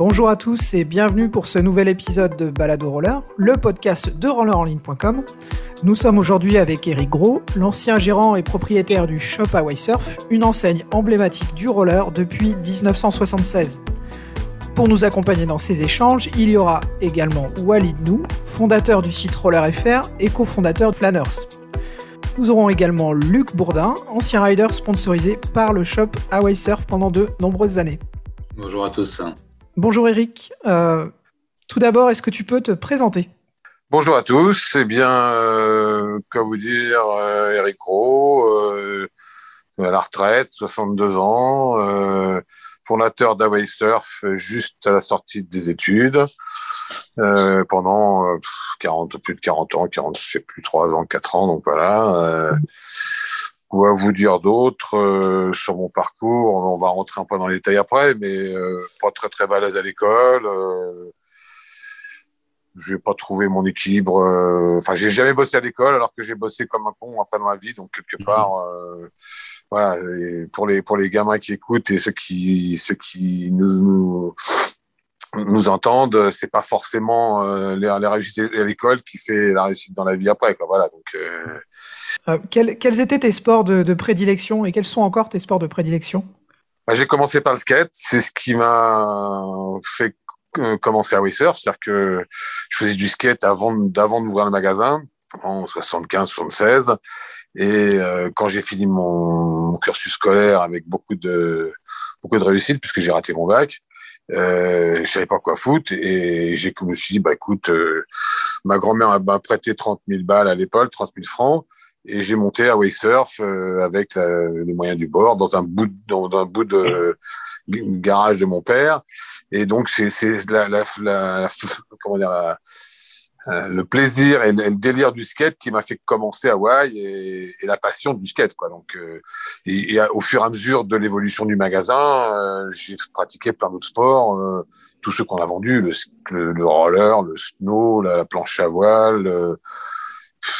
Bonjour à tous et bienvenue pour ce nouvel épisode de Balado Roller, le podcast de rollerenligne.com. Nous sommes aujourd'hui avec Eric Gros, l'ancien gérant et propriétaire du shop Hawaii Surf, une enseigne emblématique du roller depuis 1976. Pour nous accompagner dans ces échanges, il y aura également Walid Nou, fondateur du site Roller FR et cofondateur de Flanners. Nous aurons également Luc Bourdin, ancien rider sponsorisé par le shop Hawaii Surf pendant de nombreuses années. Bonjour à tous. Bonjour Eric. Euh, tout d'abord, est-ce que tu peux te présenter? Bonjour à tous. Eh bien, euh, vous dire, euh, Eric Rowe, euh, à la retraite, 62 ans, fondateur d'Away Surf juste à la sortie des études, pendant 40, plus de 40 ans, 40, je sais plus, 3 ans, 4 ans, donc voilà. Quoi vous dire d'autres euh, sur mon parcours On va rentrer un peu dans les détails après, mais euh, pas très très balèze à l'école. Euh, j'ai pas trouvé mon équilibre. euh, Enfin, j'ai jamais bossé à l'école, alors que j'ai bossé comme un con après dans ma vie. Donc quelque part, euh, voilà. Et pour les pour les gamins qui écoutent et ceux qui ceux qui nous, nous nous entendent, c'est pas forcément euh, les, les réussites à l'école qui fait la réussite dans la vie après. Quoi. Voilà. Donc euh, Euh, quels, quels étaient tes sports de, de prédilection et quels sont encore tes sports de prédilection? Bah, j'ai commencé par le skate. C'est ce qui m'a fait euh, commencer à surf. C'est-à-dire que je faisais du skate avant, d'avant d'ouvrir le magasin, en 75, 76. Et euh, quand j'ai fini mon, mon cursus scolaire avec beaucoup de, beaucoup de réussite, puisque j'ai raté mon bac, euh, je savais pas quoi foutre et j'ai me suis dit bah écoute euh, ma grand-mère m'a prêté 30 000 balles à l'époque 30 000 francs et j'ai monté à Wakesurf euh, avec la- les moyens du bord dans un bout de, dans un bout de garage de mon père. Et donc c'est la, la, la- comment dire la- euh, le plaisir et le, délire du skate qui m'a fait commencer à Hawaï et, et la passion du skate quoi. Donc euh, et, au fur et à mesure de l'évolution du magasin euh, j'ai pratiqué plein d'autres sports euh, tous ceux qu'on a vendus le, le roller le snow la, planche à voile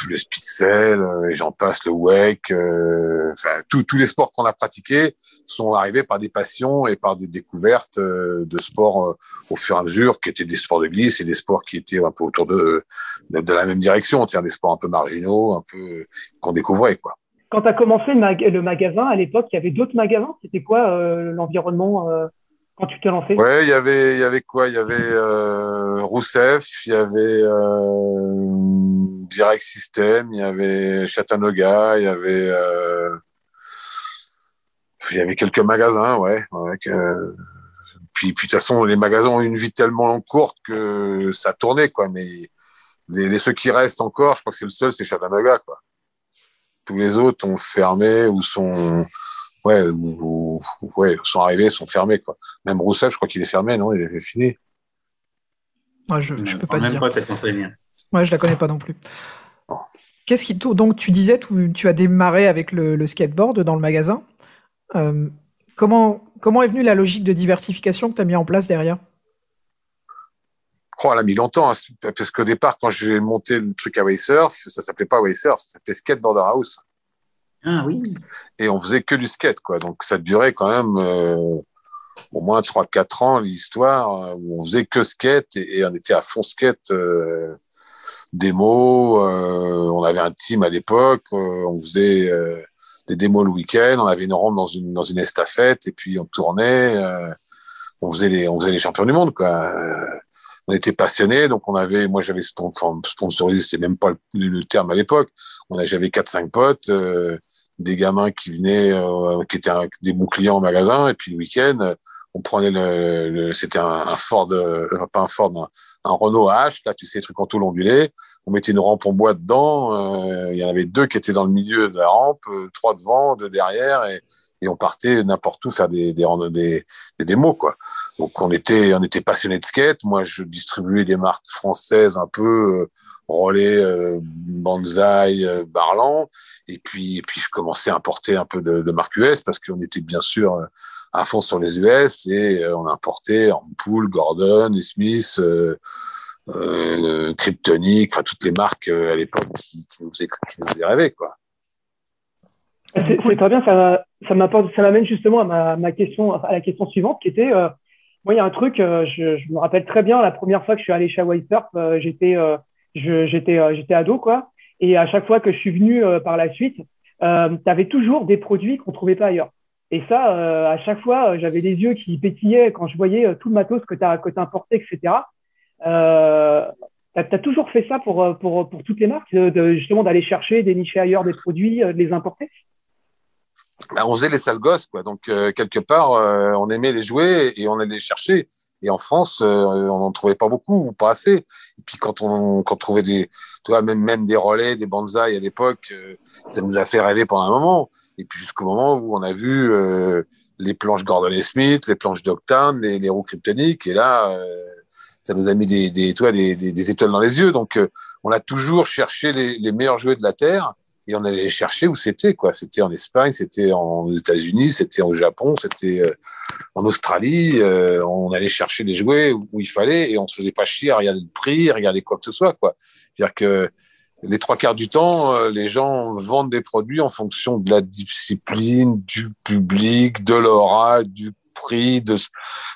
le, speedsail euh, et j'en passe le wake euh, enfin tous les sports qu'on a pratiqués sont arrivés par des passions et par des découvertes euh, de sports euh, au fur et à mesure qui étaient des sports de glisse et des sports qui étaient un peu autour de de, la même direction c'est-à-dire des sports un peu marginaux un peu qu'on découvrait quoi Quand tu as commencé le, le magasin, à l'époque, il y avait d'autres magasins? C'était quoi euh, l'environnement euh, tu t'es lancé? Ouais, il y avait, il y avait quoi? Il y avait euh, Rousseff, il y avait euh, Direct System, il y avait Chattanooga, il y avait, euh, y avait quelques magasins, ouais. puis, de toute façon, les magasins ont une vie tellement courte que ça tournait, quoi. Mais les, ceux qui restent encore, je crois que c'est le seul, c'est Chattanooga, quoi. Tous les autres ont fermé ou sont, ouais, ou, ou- ouais, sont arrivés, sont fermés, quoi. Même Rousseff, je crois qu'il est fermé, non? Il est fini. Ouais, Je, je peux pas te même dire. pas cette. Ouais, je la connais pas non plus. Qu'est-ce qui donc tu disais tu, tu as démarré avec le, le skateboard dans le magasin. Euh, comment comment est venue la logique de diversification que tu as mis en place derrière? Oh, elle a mis longtemps, hein, parce qu'au départ, quand j'ai monté le truc à Surf, ça s'appelait pas Surf, ça s'appelait Skateboarder House. Ah. Et on faisait que du skate, quoi. Donc ça durait quand même euh, au moins 3-4 ans l'histoire euh, où on faisait que skate et, on était à fond skate. Euh, démos, euh, on avait un team à l'époque, euh, on faisait des démos le week-end, on avait une ronde dans une dans une estafette et puis on tournait, on faisait les on faisait les champions du monde, quoi. On était passionnés, donc on avait, moi j'avais sponsorisé, c'était même pas le, le terme à l'époque. On a, j'avais quatre cinq potes, euh, des gamins qui venaient, euh, qui étaient des bons clients au magasin, et puis le week-end, on prenait le, c'était un, Ford, euh, pas un Ford, un, Renault H, là tu sais, truc en tout ondulé. On mettait une rampe en bois dedans. Il y en avait deux qui étaient dans le milieu de la rampe, trois devant, deux derrière, et, et on partait n'importe où faire des des, des des démos quoi. Donc on était on était passionnés de skate. Moi je distribuais des marques françaises un peu euh, Rollet, euh, Banzai, euh, Barlan, et puis et puis je commençais à importer un peu de, de marques US parce qu'on était bien sûr euh, à fond sur les US et euh, on importait Ampoule, Gordon, et Smith. Euh, euh, Kryptonic, enfin toutes les marques à l'époque qui, qui, nous faisaient, qui nous faisaient rêver quoi. C'est c'est très bien, ça, m'amène justement à ma, ma question, à la question suivante, qui était euh, Moi, il y a un truc, je, me rappelle très bien la première fois que je suis allé chez Hawaii Surf, j'étais, j'étais, j'étais ado, quoi. Et à chaque fois que je suis venu par la suite, tu avais toujours des produits qu'on trouvait pas ailleurs. Et ça, à chaque fois, j'avais les yeux qui pétillaient quand je voyais tout le matos que tu as, que importé, etc. Euh, tu as, toujours fait ça pour, pour, pour toutes les marques, de, justement d'aller chercher, dénicher ailleurs des produits, de les importer? Bah, On faisait les sales gosses, quoi. Donc, quelque part, on aimait les jouer et on allait les chercher. Et en France, on n'en trouvait pas beaucoup ou pas assez. Et puis quand on, quand on trouvait des, tu même, même des relais, des bonsaïs à l'époque, ça nous a fait rêver pendant un moment. Et puis jusqu'au moment où on a vu les planches Gordon et Smith, les planches d'Octane, les, les roues kryptoniques. Et là, ça nous a mis des, des, toi, des, des, étoiles dans les yeux. Donc, euh, on a toujours cherché les, les, meilleurs jouets de la Terre et on allait chercher où c'était, quoi. C'était en Espagne, c'était aux États-Unis, c'était au Japon, c'était euh, en Australie. Euh, on allait chercher les jouets où, il fallait et on se faisait pas chier à regarder le prix, à regarder quoi que ce soit, quoi. C'est-à-dire que les trois quarts du temps, les gens vendent des produits en fonction de la discipline, du public, de l'aura, du prix. De...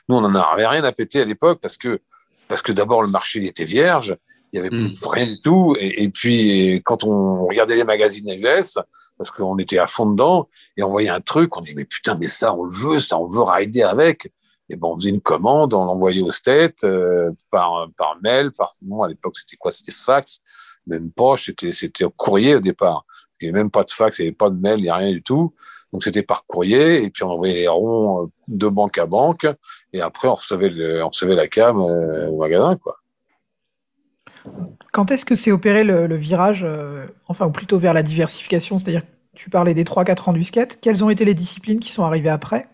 Nous, on n'en avait rien à péter à l'époque parce que parce que d'abord le marché était vierge, il y avait mm. rien du tout, et, et, puis quand on regardait les magazines US, parce qu'on était à fond dedans, et on voyait un truc, on dit mais putain mais ça on le veut, ça on veut rider avec. Et ben on faisait une commande, on l'envoyait au state euh, par par mail, par bon à l'époque c'était quoi, c'était fax, même pas, c'était c'était courrier au départ. Il n'y avait même pas de fax, il n'y avait pas de mail, il n'y a rien du tout. Donc c'était par courrier, et puis on envoyait les ronds euh, de banque à banque, et après on recevait, on recevait la cam euh, au magasin. quoi. Quand est-ce que s'est opéré le, virage, euh, enfin, ou plutôt vers la diversification C'est-à-dire, tu parlais des 3-4 ans du skate. Quelles ont été les disciplines qui sont arrivées après?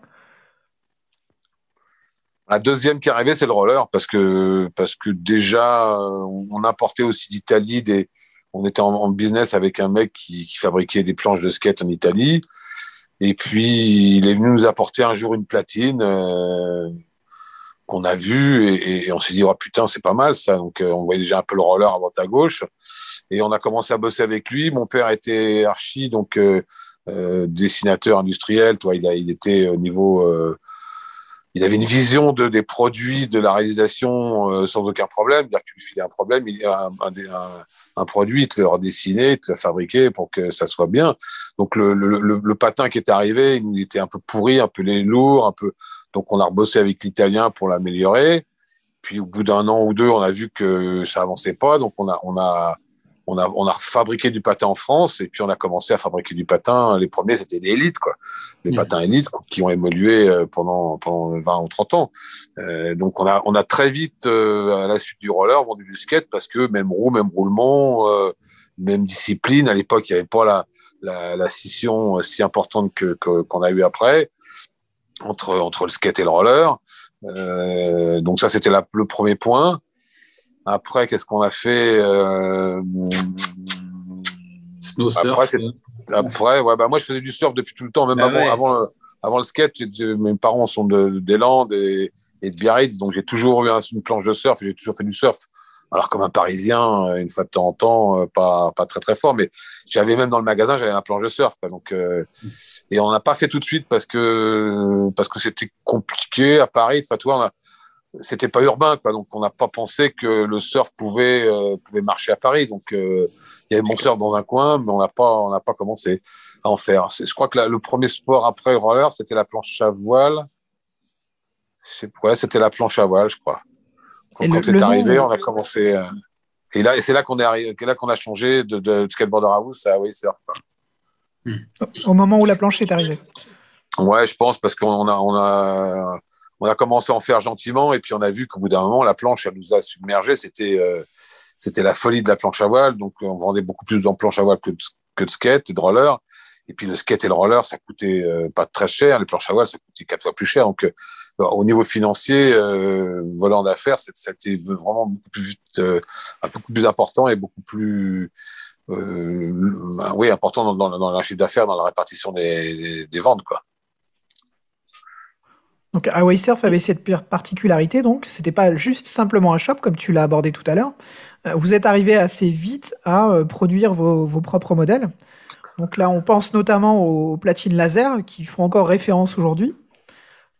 La deuxième qui est arrivée, c'est le roller, parce que, parce que déjà, on importait aussi d'Italie. On était en, business avec un mec qui, qui fabriquait des planches de skate en Italie. Et puis, il est venu nous apporter un jour une platine euh, qu'on a vue et, on s'est dit, oh putain, c'est pas mal ça. Donc, euh, on voyait déjà un peu le roller à droite à gauche. Et on a commencé à bosser avec lui. Mon père était archi, donc euh, euh dessinateur industriel. Toi, il, a, était au niveau. Il avait une vision de, des produits, de la réalisation sans aucun problème. C'est-à-dire qu'il lui un problème, il, un, un, un un produit, te le redessiner, te le fabriquer pour que ça soit bien. Donc le, le, le, patin qui est arrivé, il était un peu pourri, un peu lourd, un peu. Donc on a rebossé avec l'italien pour l'améliorer. Puis au bout d'un an ou deux, on a vu que ça avançait pas, donc on a on a on a, on a fabriqué du patin en France et puis on a commencé à fabriquer du patin. Les premiers, c'était des élites, quoi. Les mmh. patins élites qui ont évolué euh, pendant, pendant 20 ou 30 ans. Euh, donc on a, on a très vite, euh, à la suite du roller, vendu du skate parce que même roue, même roulement, euh, même discipline. À l'époque, il n'y avait pas la, la, la, scission si importante que qu'on a eu après entre, entre le skate et le roller. Euh, donc ça, c'était le premier point. Après, qu'est-ce qu'on a fait euh... Après, après ouais, bah moi, je faisais du surf depuis tout le temps, même bah avant, avant, avant, le skate. Mes parents sont de, des Landes et, et de Biarritz, donc j'ai toujours eu une planche de surf. J'ai toujours fait du surf. Alors comme un Parisien, euh, une fois de temps en temps, euh, pas, pas très très fort, mais j'avais même dans le magasin, j'avais un planche de surf. Quoi, donc euh, et on n'a pas fait tout de suite parce que parce que c'était compliqué à Paris. Enfin, on a, c'était pas urbain, quoi. Donc, on n'a pas pensé que le surf pouvait, euh, pouvait marcher à Paris. Donc, euh, il y avait mon surf dans un coin, mais on n'a pas, on n'a pas commencé à en faire. Je crois que le premier sport après le roller, c'était la planche à voile. Ouais, c'était la planche à voile, je crois. Quand, c'est arrivé, on a commencé. Euh, et là, et c'est là qu'on est arrivé, là qu'on a changé de, de, skateboarder house à oui surf. Au moment où la planche est arrivée. Ouais, je pense parce qu'on a, on a, on a commencé à en faire gentiment et puis on a vu qu'au bout d'un moment, la planche, elle nous a submergé. C'était euh, c'était la folie de la planche à voile. Donc, on vendait beaucoup plus de planche à voile que de, que de skate et de roller. Et puis, le skate et le roller, ça coûtait euh, pas très cher. Les planches à voile, ça coûtait quatre fois plus cher. Donc, euh, au niveau financier, euh, volant d'affaires, c'était vraiment beaucoup plus euh, plus important et beaucoup plus oui important dans, dans, le chiffre d'affaires, dans la répartition des, ventes, quoi. Donc Hawaii Surf avait cette particularité, donc c'était pas juste simplement un shop comme tu l'as abordé tout à l'heure. Vous êtes arrivé assez vite à produire vos, propres modèles. Donc là, on pense notamment aux platines laser qui font encore référence aujourd'hui.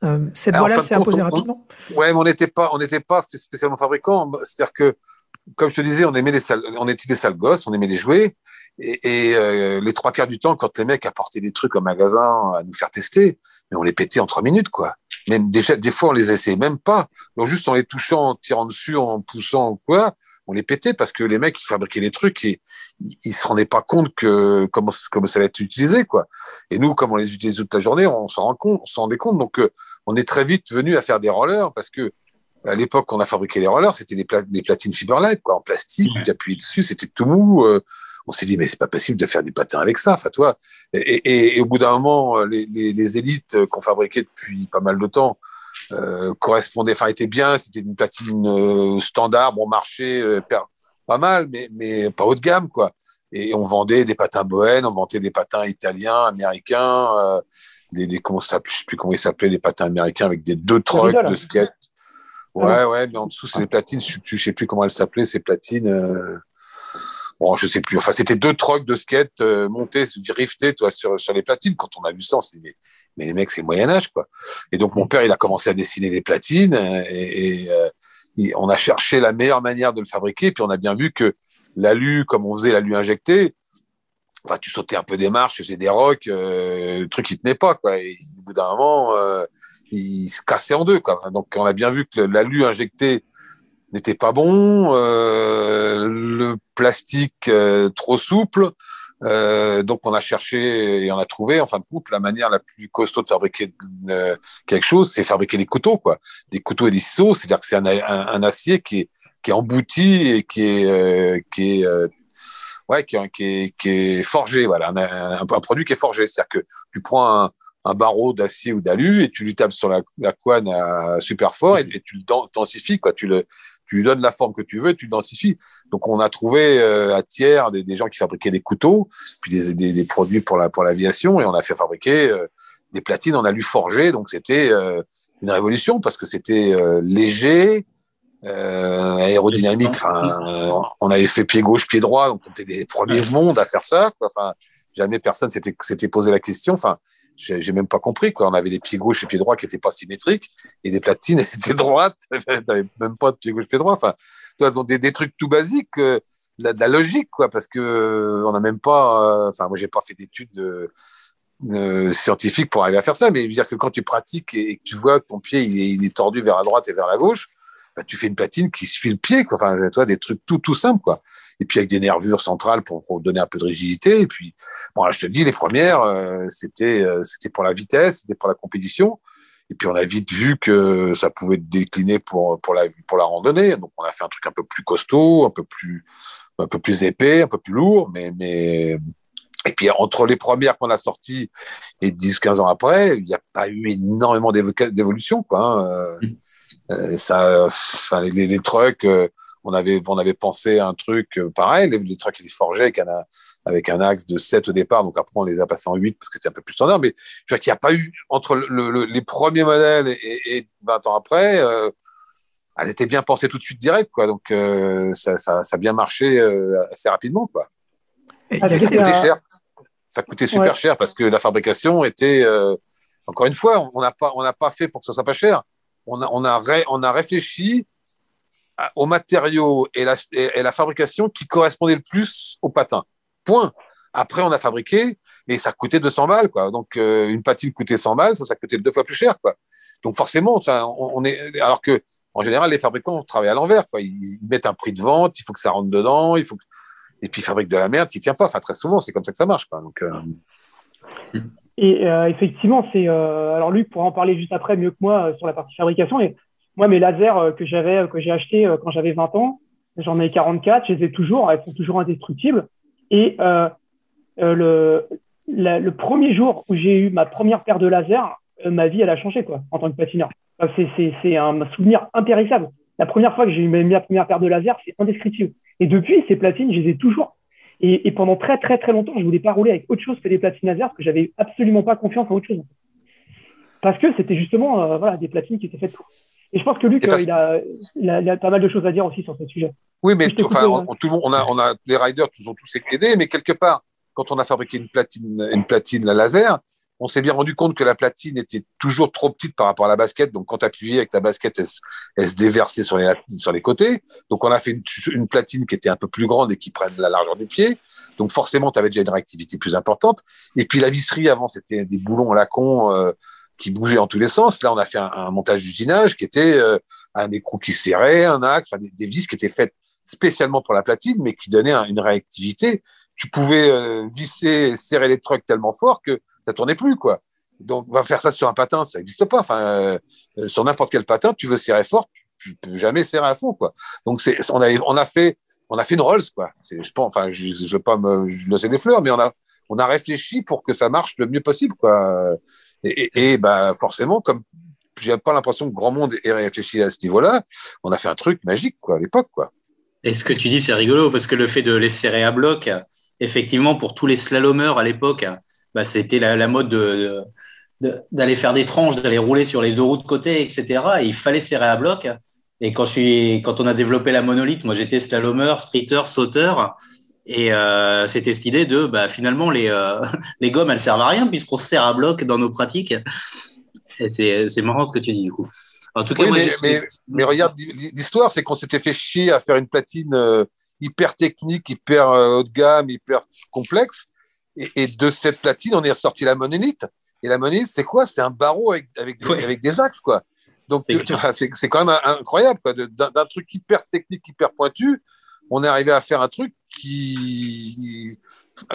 Euh, cette voie-là s'est imposée rapidement. Ouais, mais on n'était pas, on n'était pas spécialement fabricant. C'est-à-dire que, comme je te disais, on aimait les salles, on était des sales gosses, on aimait les jouets. Et, et euh, les trois quarts du temps, quand les mecs apportaient des trucs au magasin à nous faire tester, mais on les pétait en trois minutes, quoi. Même déjà, des fois, on les essayait même pas. Donc juste en les touchant, en tirant dessus, en poussant ou quoi, on les pétait parce que les mecs ils fabriquaient des trucs et ils se rendaient pas compte que comment comment ça allait être utilisé quoi. Et nous, comme on les utilisait toute la journée, on s'en rend compte, on s'en rendait compte. Donc euh, on est très vite venu à faire des rollers parce que à l'époque, on a fabriqué les rollers, c'était des, des platines Fiberlight, quoi, en plastique, tu appuyais dessus, c'était tout mou. Euh, on s'est dit, mais c'est pas possible de faire du patin avec ça, enfin, toi. Et, et, et, au bout d'un moment, les, les, les élites qu'on fabriquait depuis pas mal de temps euh, correspondaient, enfin, étaient bien, c'était une platine euh, standard, bon marché, euh, pas mal, mais, mais pas haut de gamme, quoi. Et on vendait des patins Bohen, on vendait des patins italiens, américains, euh, des, des comment ça, je sais plus comment ils s'appelaient, des patins américains avec des deux trucks de skate. Ouais, ouais, mais en dessous, c'est des platines, je, je sais plus comment elles s'appelaient, ces platines. Euh... Je sais plus. Enfin, c'était deux trucks de skate euh, montés, riftés, sur, sur les platines. Quand on a vu ça, dit, mais, mais les mecs, c'est le Moyen-Âge, quoi. Et donc, mon père, il a commencé à dessiner les platines et, et, et on a cherché la meilleure manière de le fabriquer. Puis on a bien vu que l'alu, comme on faisait l'alu injecté, enfin, tu sautais un peu des marches, tu faisais des rocs, euh, le truc il tenait pas. Et au bout d'un moment, euh, il se cassait en deux. Donc on a bien vu que l'alu injecté n'était pas bon, euh, le plastique euh, trop souple. Euh, donc on a cherché et on a trouvé, en fin de compte, la manière la plus costaud de fabriquer quelque chose, c'est fabriquer des couteaux, quoi, des couteaux et des ciseaux. C'est-à-dire que c'est un, un, un, acier qui est qui est embouti et qui est euh, qui est euh, ouais qui est, qui est, forgé voilà un, un, un, produit qui est forgé c'est-à-dire que tu prends un, un barreau d'acier ou d'alu et tu lui tapes sur la, la couenne à super fort et, et tu le densifies quoi tu le tu lui donnes la forme que tu veux, tu le densifies. Donc on a trouvé euh, à Thiers des, des, gens qui fabriquaient des couteaux, puis des, des, des produits pour la pour l'aviation, et on a fait fabriquer euh, des platines en alu forgé. Donc c'était euh, une révolution parce que c'était léger, aérodynamique. Enfin, on avait fait pied gauche, pied droit, donc on était les premiers au monde à faire ça. Quoi. Enfin, jamais personne s'était s'était posé la question. Enfin, j'ai même pas compris quoi. On avait des pieds gauche et pieds droits qui étaient pas symétriques et des platines elles étaient droites. T'avais même pas de pied gauche pied droit. Enfin, donc des, des trucs tout basiques, euh, de, la, logique quoi, parce que euh, on n'a même pas. Enfin, euh, moi j'ai pas fait d'études de, euh, scientifiques pour arriver à faire ça, mais je veux dire que quand tu pratiques et, que tu vois que ton pied il est, tordu vers la droite et vers la gauche, bah, tu fais une platine qui suit le pied quoi. Enfin, toi des trucs tout tout simples quoi et puis avec des nervures centrales pour, pour, donner un peu de rigidité. Et puis, bon, là, je te dis, les premières, euh, c'était euh, c'était pour la vitesse, c'était pour la compétition. Et puis on a vite vu que ça pouvait décliner pour pour la pour la randonnée. Donc on a fait un truc un peu plus costaud, un peu plus un peu plus épais, un peu plus lourd, mais mais et puis entre les premières qu'on a sorties et 10-15 ans après, il n'y a pas eu énormément d'évolution quoi. Hein. Euh, ça, enfin, les, les trucks, euh, on avait on avait pensé à un truc euh, pareil, les, les trucks ils forgeaient avec un, avec un axe de 7 au départ, donc après on les a passés en 8 parce que c'était un peu plus standard, mais je vois qu'il n'y a pas eu entre le, le, les premiers modèles et, et 20 ans après, euh, elle était bien pensée tout de suite direct, quoi. Donc euh, ça, ça, ça, a bien marché euh, assez rapidement, quoi. Et ça coûtait cher. Ça coûtait super ouais. cher parce que la fabrication était, euh, encore une fois, on n'a pas on n'a pas fait pour que ça soit pas cher. On a on a ré, on a réfléchi aux matériaux et la, la fabrication qui correspondaient le plus au patin. Point. Après, on a fabriqué et ça coûtait 200 balles, quoi. Donc, euh, une patine coûtait 100 balles, ça, ça coûtait deux fois plus cher, quoi. Donc, forcément, ça, on, est, alors que, en général, les fabricants travaillent à l'envers, quoi. Ils, mettent un prix de vente, il faut que ça rentre dedans, il faut et puis ils fabriquent de la merde qui tient pas. Enfin, très souvent, c'est comme ça que ça marche, quoi. Donc, euh... Et euh, effectivement, c'est, alors Luc pourra en parler juste après mieux que moi sur la partie fabrication. Et moi, mes lasers que j'avais, que j'ai achetés quand j'avais 20 ans, j'en ai 44, je les ai toujours, elles sont toujours indestructibles. Et euh, euh, le, le premier jour où j'ai eu ma première paire de lasers, euh, ma vie, elle a changé quoi, en tant que patineur. C'est un souvenir impérissable. La première fois que j'ai eu ma première paire de lasers, c'est indescriptible. Et depuis, ces platines, je les ai toujours. Et, et, pendant très très très longtemps, je voulais pas rouler avec autre chose que des platines laser parce que j'avais absolument pas confiance en autre chose. Parce que c'était justement euh, voilà des platines qui étaient faites pour. Et je pense que Luc, parce... il, a, il, a, il, a, pas mal de choses à dire aussi sur ce sujet. Oui, mais tout, enfin, on, tout le monde, on a, on a, les riders nous ont tous aidés, mais quelque part, quand on a fabriqué une platine, une platine la laser, on s'est bien rendu compte que la platine était toujours trop petite par rapport à la basket. Donc, quand tu appuyais avec ta basket, elle, se déversait sur les, sur les côtés. Donc, on a fait une, une, platine qui était un peu plus grande et qui prenne la largeur du pied. Donc, forcément, tu avais déjà une réactivité plus importante. Et puis, la visserie, avant, c'était des boulons à la con euh, qui bougeaient en tous les sens. Là, on a fait un, montage d'usinage qui était euh, un écrou qui serrait, un axe, des, vis qui étaient faites spécialement pour la platine, mais qui donnaient une réactivité. Tu pouvais euh, visser, serrer les trucs tellement fort que ça tournait plus, quoi. Donc, on va faire ça sur un patin, ça n'existe pas. Enfin, euh, sur n'importe quel patin, tu veux serrer fort, tu, peux jamais serrer à fond, quoi. Donc, on a, fait, on a fait une Rolls, quoi. C'est, je pense, enfin, je, je veux pas me lancer des fleurs, mais on a, on a réfléchi pour que ça marche le mieux possible, quoi. Et, et, bah, forcément, comme j'ai pas l'impression que grand monde ait réfléchi à ce niveau-là, on a fait un truc magique, quoi, à l'époque, quoi. Et ce que tu dis, c'est rigolo, parce que le fait de les serrer à bloc, effectivement, pour tous les slalomeurs à l'époque, bah, c'était la, mode de, d'aller faire des tranches, d'aller rouler sur les deux roues de côté, etc. Et il fallait serrer à bloc. Et quand, je suis, quand on a développé la monolithe, moi j'étais slalomeur, streeter, sauteur. Et euh, c'était cette idée de bah, finalement les, euh, les gommes elles servent à rien puisqu'on serre à bloc dans nos pratiques. Et c'est, marrant ce que tu dis du coup. En tout cas, mais, mais, regarde, l'histoire c'est qu'on s'était fait chier à faire une platine euh, hyper technique, hyper haut de gamme, hyper complexe. Et, de cette platine, on est ressorti la monolithe. Et la monolithe, c'est quoi? C'est un barreau avec, avec, des, avec des axes, quoi. Donc, c'est quand même incroyable. D'un truc hyper technique, hyper pointu, on est arrivé à faire un truc qui.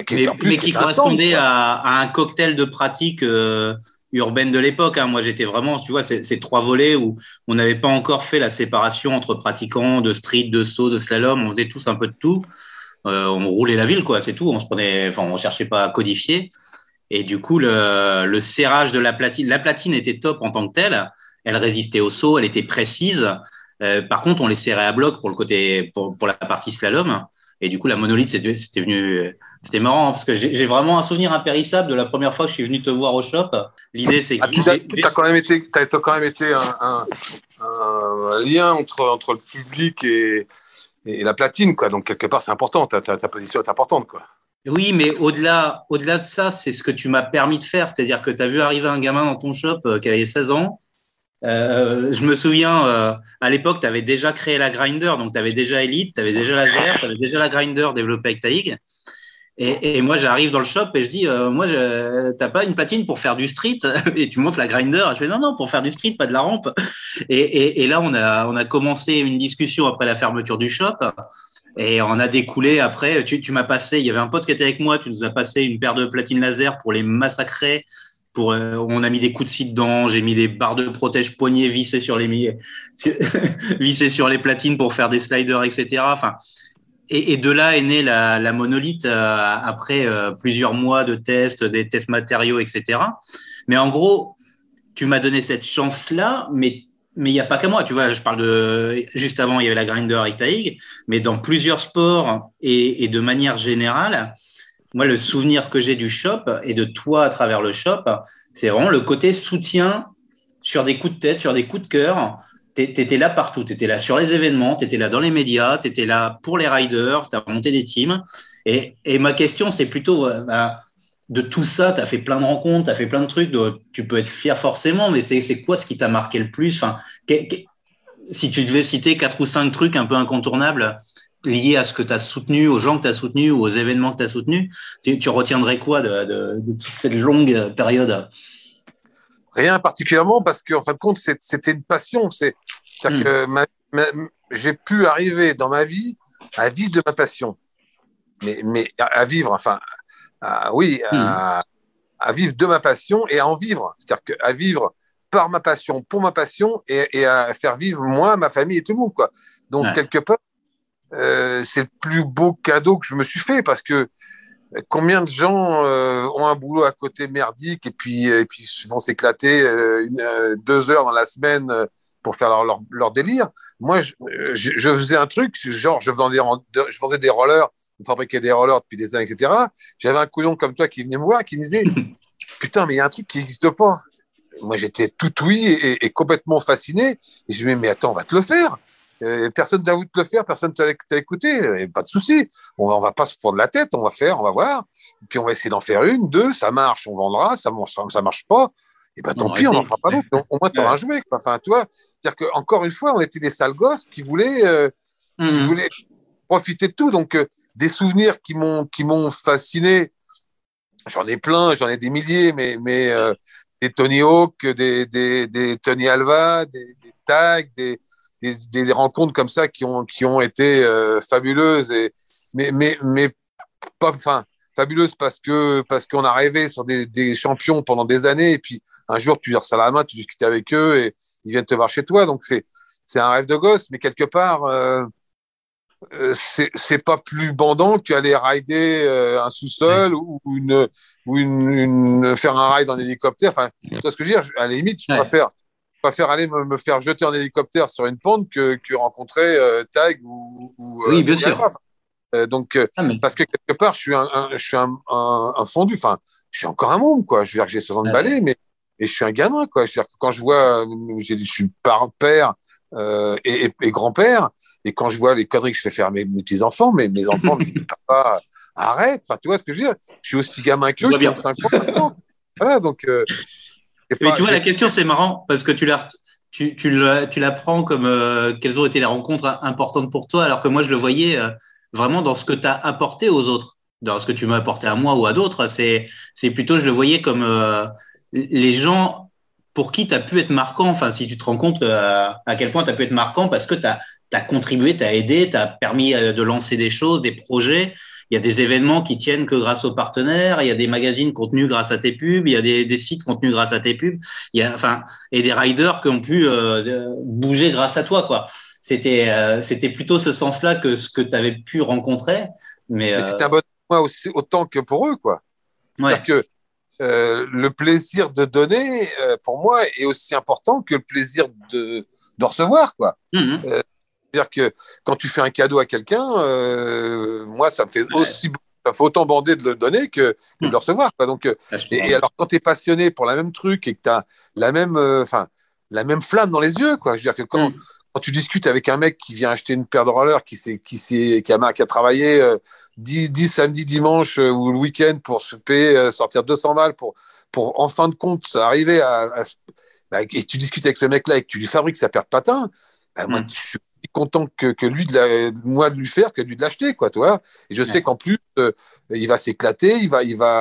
qui mais, qui correspondait à, un cocktail de pratiques euh, urbaines de l'époque. Hein. Moi, j'étais vraiment, tu vois, ces trois volets où on n'avait pas encore fait la séparation entre pratiquants de street, de saut, de slalom. On faisait tous un peu de tout. Euh, on roulait la ville, quoi, c'est tout. On se prenait, enfin, on cherchait pas à codifier. Et du coup, le, serrage de la platine, la platine était top en tant que telle. Elle résistait au saut, elle était précise. Euh, par contre, on les serrait à bloc pour le côté, pour, la partie slalom. Et du coup, la monolithe, c'était venu, c'était marrant hein, parce que j'ai vraiment un souvenir impérissable de la première fois que je suis venu te voir au shop. L'idée, c'est que ah, tu as, quand même été, as quand même été un, un, lien entre entre le public et, et la platine, quoi. Donc, quelque part, c'est important. Ta, ta, position est importante, quoi. Oui, mais au-delà au -delà de ça, c'est ce que tu m'as permis de faire. C'est-à-dire que tu as vu arriver un gamin dans ton shop euh, qui avait 16 ans. Euh, je me souviens, euh, à l'époque, tu avais déjà créé la Grinder, donc tu avais déjà Elite, tu avais déjà la GR, tu avais déjà la Grinder développée avec Taïg. Et, et, moi, j'arrive dans le shop et je dis, euh, moi, t'as pas une platine pour faire du street? Et tu montres la grinder. Je fais, non, non, pour faire du street, pas de la rampe. Et, là, on a, on a commencé une discussion après la fermeture du shop. Et on a découlé après. Tu m'as passé, il y avait un pote qui était avec moi, tu nous as passé une paire de platines laser pour les massacrer. Euh, on a mis des coups de scie dedans, j'ai mis des barres de protège poignets vissées sur les vissées sur les platines pour faire des sliders, etc. Enfin, et, et, de là est née la, monolithe euh, après euh, plusieurs mois de tests, des tests matériaux, etc. Mais en gros, tu m'as donné cette chance-là, mais mais il n'y a pas qu'à moi. Tu vois, je parle de juste avant, il y avait la grinder avec Taïg, mais dans plusieurs sports et, et, de manière générale, moi, le souvenir que j'ai du shop et de toi à travers le shop, c'est vraiment le côté soutien sur des coups de tête, sur des coups de cœur, tu étais là partout. Tu étais là sur les événements, tu étais là dans les médias, tu étais là pour les riders, tu as monté des teams. Et, ma question, c'était plutôt euh, bah, de tout ça, tu as fait plein de rencontres, tu as fait plein de trucs, tu peux être fier forcément, mais c'est quoi ce qui t'a marqué le plus? Enfin, Si tu devais citer quatre ou cinq trucs un peu incontournables liés à ce que tu as soutenu, aux gens que tu as soutenus ou aux événements que tu as soutenus, tu, tu, retiendrais quoi de, de, de toute cette longue période? Rien particulièrement parce qu'en fin de compte, c'était une passion. C'est hmm. que j'ai pu arriver dans ma vie à vivre de ma passion. Mais, mais à, vivre, enfin, oui, hmm. à, vivre de ma passion et à en vivre. C'est-à-dire qu'à vivre par ma passion, pour ma passion et, à faire vivre moi, ma famille et tout le monde. Quoi. Donc, quelque part, euh, c'est le plus beau cadeau que je me suis fait parce que Combien de gens euh, ont un boulot à côté merdique et puis, et puis vont s'éclater euh, euh, deux heures dans la semaine pour faire leur, leur, leur délire Moi, je, je, faisais un truc, genre, je des, je faisais des rollers, on fabriquait des rollers depuis des années, etc. J'avais un couillon comme toi qui venait me voir, qui me disait Putain, mais il y a un truc qui n'existe pas. Moi, j'étais tout oui et, et, complètement fasciné. Et je me disais Mais attends, on va te le faire. Personne n'a voulu te le faire, personne t'a écouté, pas de souci. On, on va pas se prendre la tête, on va faire, on va voir. Puis on va essayer d'en faire une, deux, ça marche, on vendra, ça marche, ça marche pas. Et ben tant pis, on n'en fera pas d'autres. Au moins, tu auras joué. Enfin, toi, c'est-à-dire qu'encore une fois, on était des sales gosses qui voulaient, euh, qui Mhm. voulaient profiter de tout. Donc, euh, des souvenirs qui m'ont qui m'ont fasciné. J'en ai plein, j'en ai des milliers, mais mais euh, des Tony Hawk, des, des, des Tony Alva, des, des tags, des, des, des rencontres comme ça qui ont qui ont été euh, fabuleuses et mais mais mais pas enfin fabuleuses parce que parce qu'on a rêvé sur des, des champions pendant des années et puis un jour tu leur ça la main, tu discutes avec eux et ils viennent te voir chez toi. Donc c'est c'est un rêve de gosse mais quelque part euh, euh, c'est c'est pas plus bandant qu'aller rider euh, un sous-sol ou, ou une ou une, une- faire un ride en hélicoptère. Enfin tu vois ce que je veux dire? À la limite je Ouais. préfère préfère aller me, me faire jeter en hélicoptère sur une pente que, que rencontrer euh, Tag ou, ou Oui, bien sûr. Euh, donc euh, Ah, mais- parce que quelque part je suis un, un- je suis un, un, un fondu enfin je suis encore un môme quoi je veux dire que j'ai 60 Ouais. balais mais et je suis un gamin quoi je veux dire que quand je vois euh, je suis père euh, et, et, et grand-père et quand je vois les conneries que je fais faire à mes, mes petits enfants mais mes enfants me disent papa arrête enfin tu vois ce que je veux dire? Je suis aussi gamin bien. ont 5 ans maintenant. voilà donc euh, Mais pas- tu vois, la question, c'est marrant parce que tu la, tu, tu la, tu la prends comme euh, quelles ont été les rencontres importantes pour toi, alors que moi, je le voyais euh, vraiment dans ce que tu as apporté aux autres, dans ce que tu m'as apporté à moi ou à d'autres. C'est, c'est plutôt, je le voyais comme euh, les gens pour qui tu as pu être marquant. Enfin, si tu te rends compte euh, à quel point tu as pu être marquant parce que tu as, contribué, tu as aidé, tu as permis de lancer des choses, des projets. Il y a des événements qui tiennent que grâce aux partenaires. Il y a des magazines contenus grâce à tes pubs. Il y a des, des sites contenus grâce à tes pubs. Il y a, enfin, et des riders qui ont pu euh, bouger grâce à toi, quoi. C'était, euh, c'était plutôt ce sens-là que ce que tu avais pu rencontrer. Mais, mais euh, c'était un bon moi aussi autant que pour eux quoi ouais. C'est-à-dire que euh, le plaisir de donner, euh, pour moi, est aussi important que le plaisir de, de recevoir, quoi. Mhm. C'est-à-dire que quand tu fais un cadeau à quelqu'un, euh, moi, ça me fait aussi, ça me fait autant bander de le donner que, que de le recevoir, quoi. Donc, euh, et, alors, quand tu es passionné pour la même truc et que tu as la même, euh, la même flamme dans les yeux, quoi. Je veux dire que quand, Mhm. quand tu discutes avec un mec qui vient acheter une paire de rollers, qui, s'est- qui, qui, a, qui a travaillé euh, 10, 10 samedi, dimanche euh, ou le week-end pour se payer, sortir 200 balles pour, pour en fin de compte arriver à. à- bah, et tu discutes avec ce mec-là et que tu lui fabriques sa paire de patins, bah, moi, Mm. je suis content que, que lui de la, moi de lui faire que lui de l'acheter quoi tu vois. Et je sais qu'en plus euh, il va s'éclater il va il va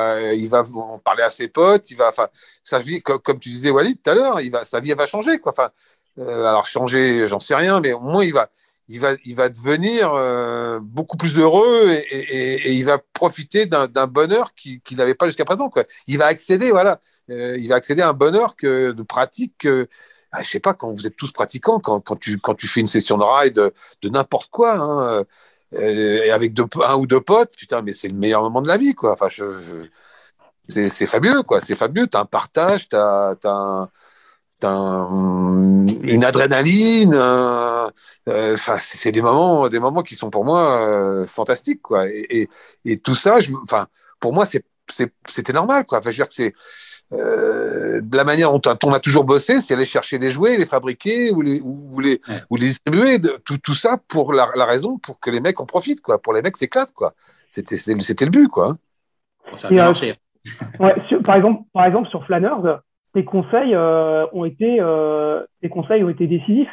il va en parler à ses potes il va enfin sa vie comme, comme tu disais Walid tout à l'heure il va sa vie elle va changer quoi. Enfin euh, alors changer j'en sais rien mais au moins il va il va il va devenir euh, beaucoup plus heureux et, et, et- et il va profiter d'un bonheur qu'il n'avait pas jusqu'à présent quoi. Il va accéder voilà. Il va accéder à un bonheur que de pratique que ah, je sais pas, quand vous êtes tous pratiquants, quand, quand, tu, quand tu fais une session de ride de, n'importe quoi, hein, euh, et avec un ou deux potes, putain, mais c'est le meilleur moment de la vie, quoi. Enfin, c'est, fabuleux, quoi. C'est fabuleux. T'as un partage, t'as, un- une adrénaline. euh, Enfin, c'est, des moments, des moments qui sont pour moi euh, fantastiques, quoi. Et, tout ça, enfin, pour moi, c'était normal, quoi. Enfin, je veux dire que c'est euh, de la manière dont on a toujours bossé, c'est aller chercher les jouets, les fabriquer ou les, ou les, Ouais. ou les distribuer, de, tout, tout ça pour la, la raison pour que les mecs en profitent, quoi. Pour les mecs, c'est classe, quoi. C'était, le but, quoi. Bon, ça a bien Et, euh, marché. Ouais, sur- par exemple, par exemple sur Flanners, tes conseils euh, ont été, euh, tes conseils ont été décisifs.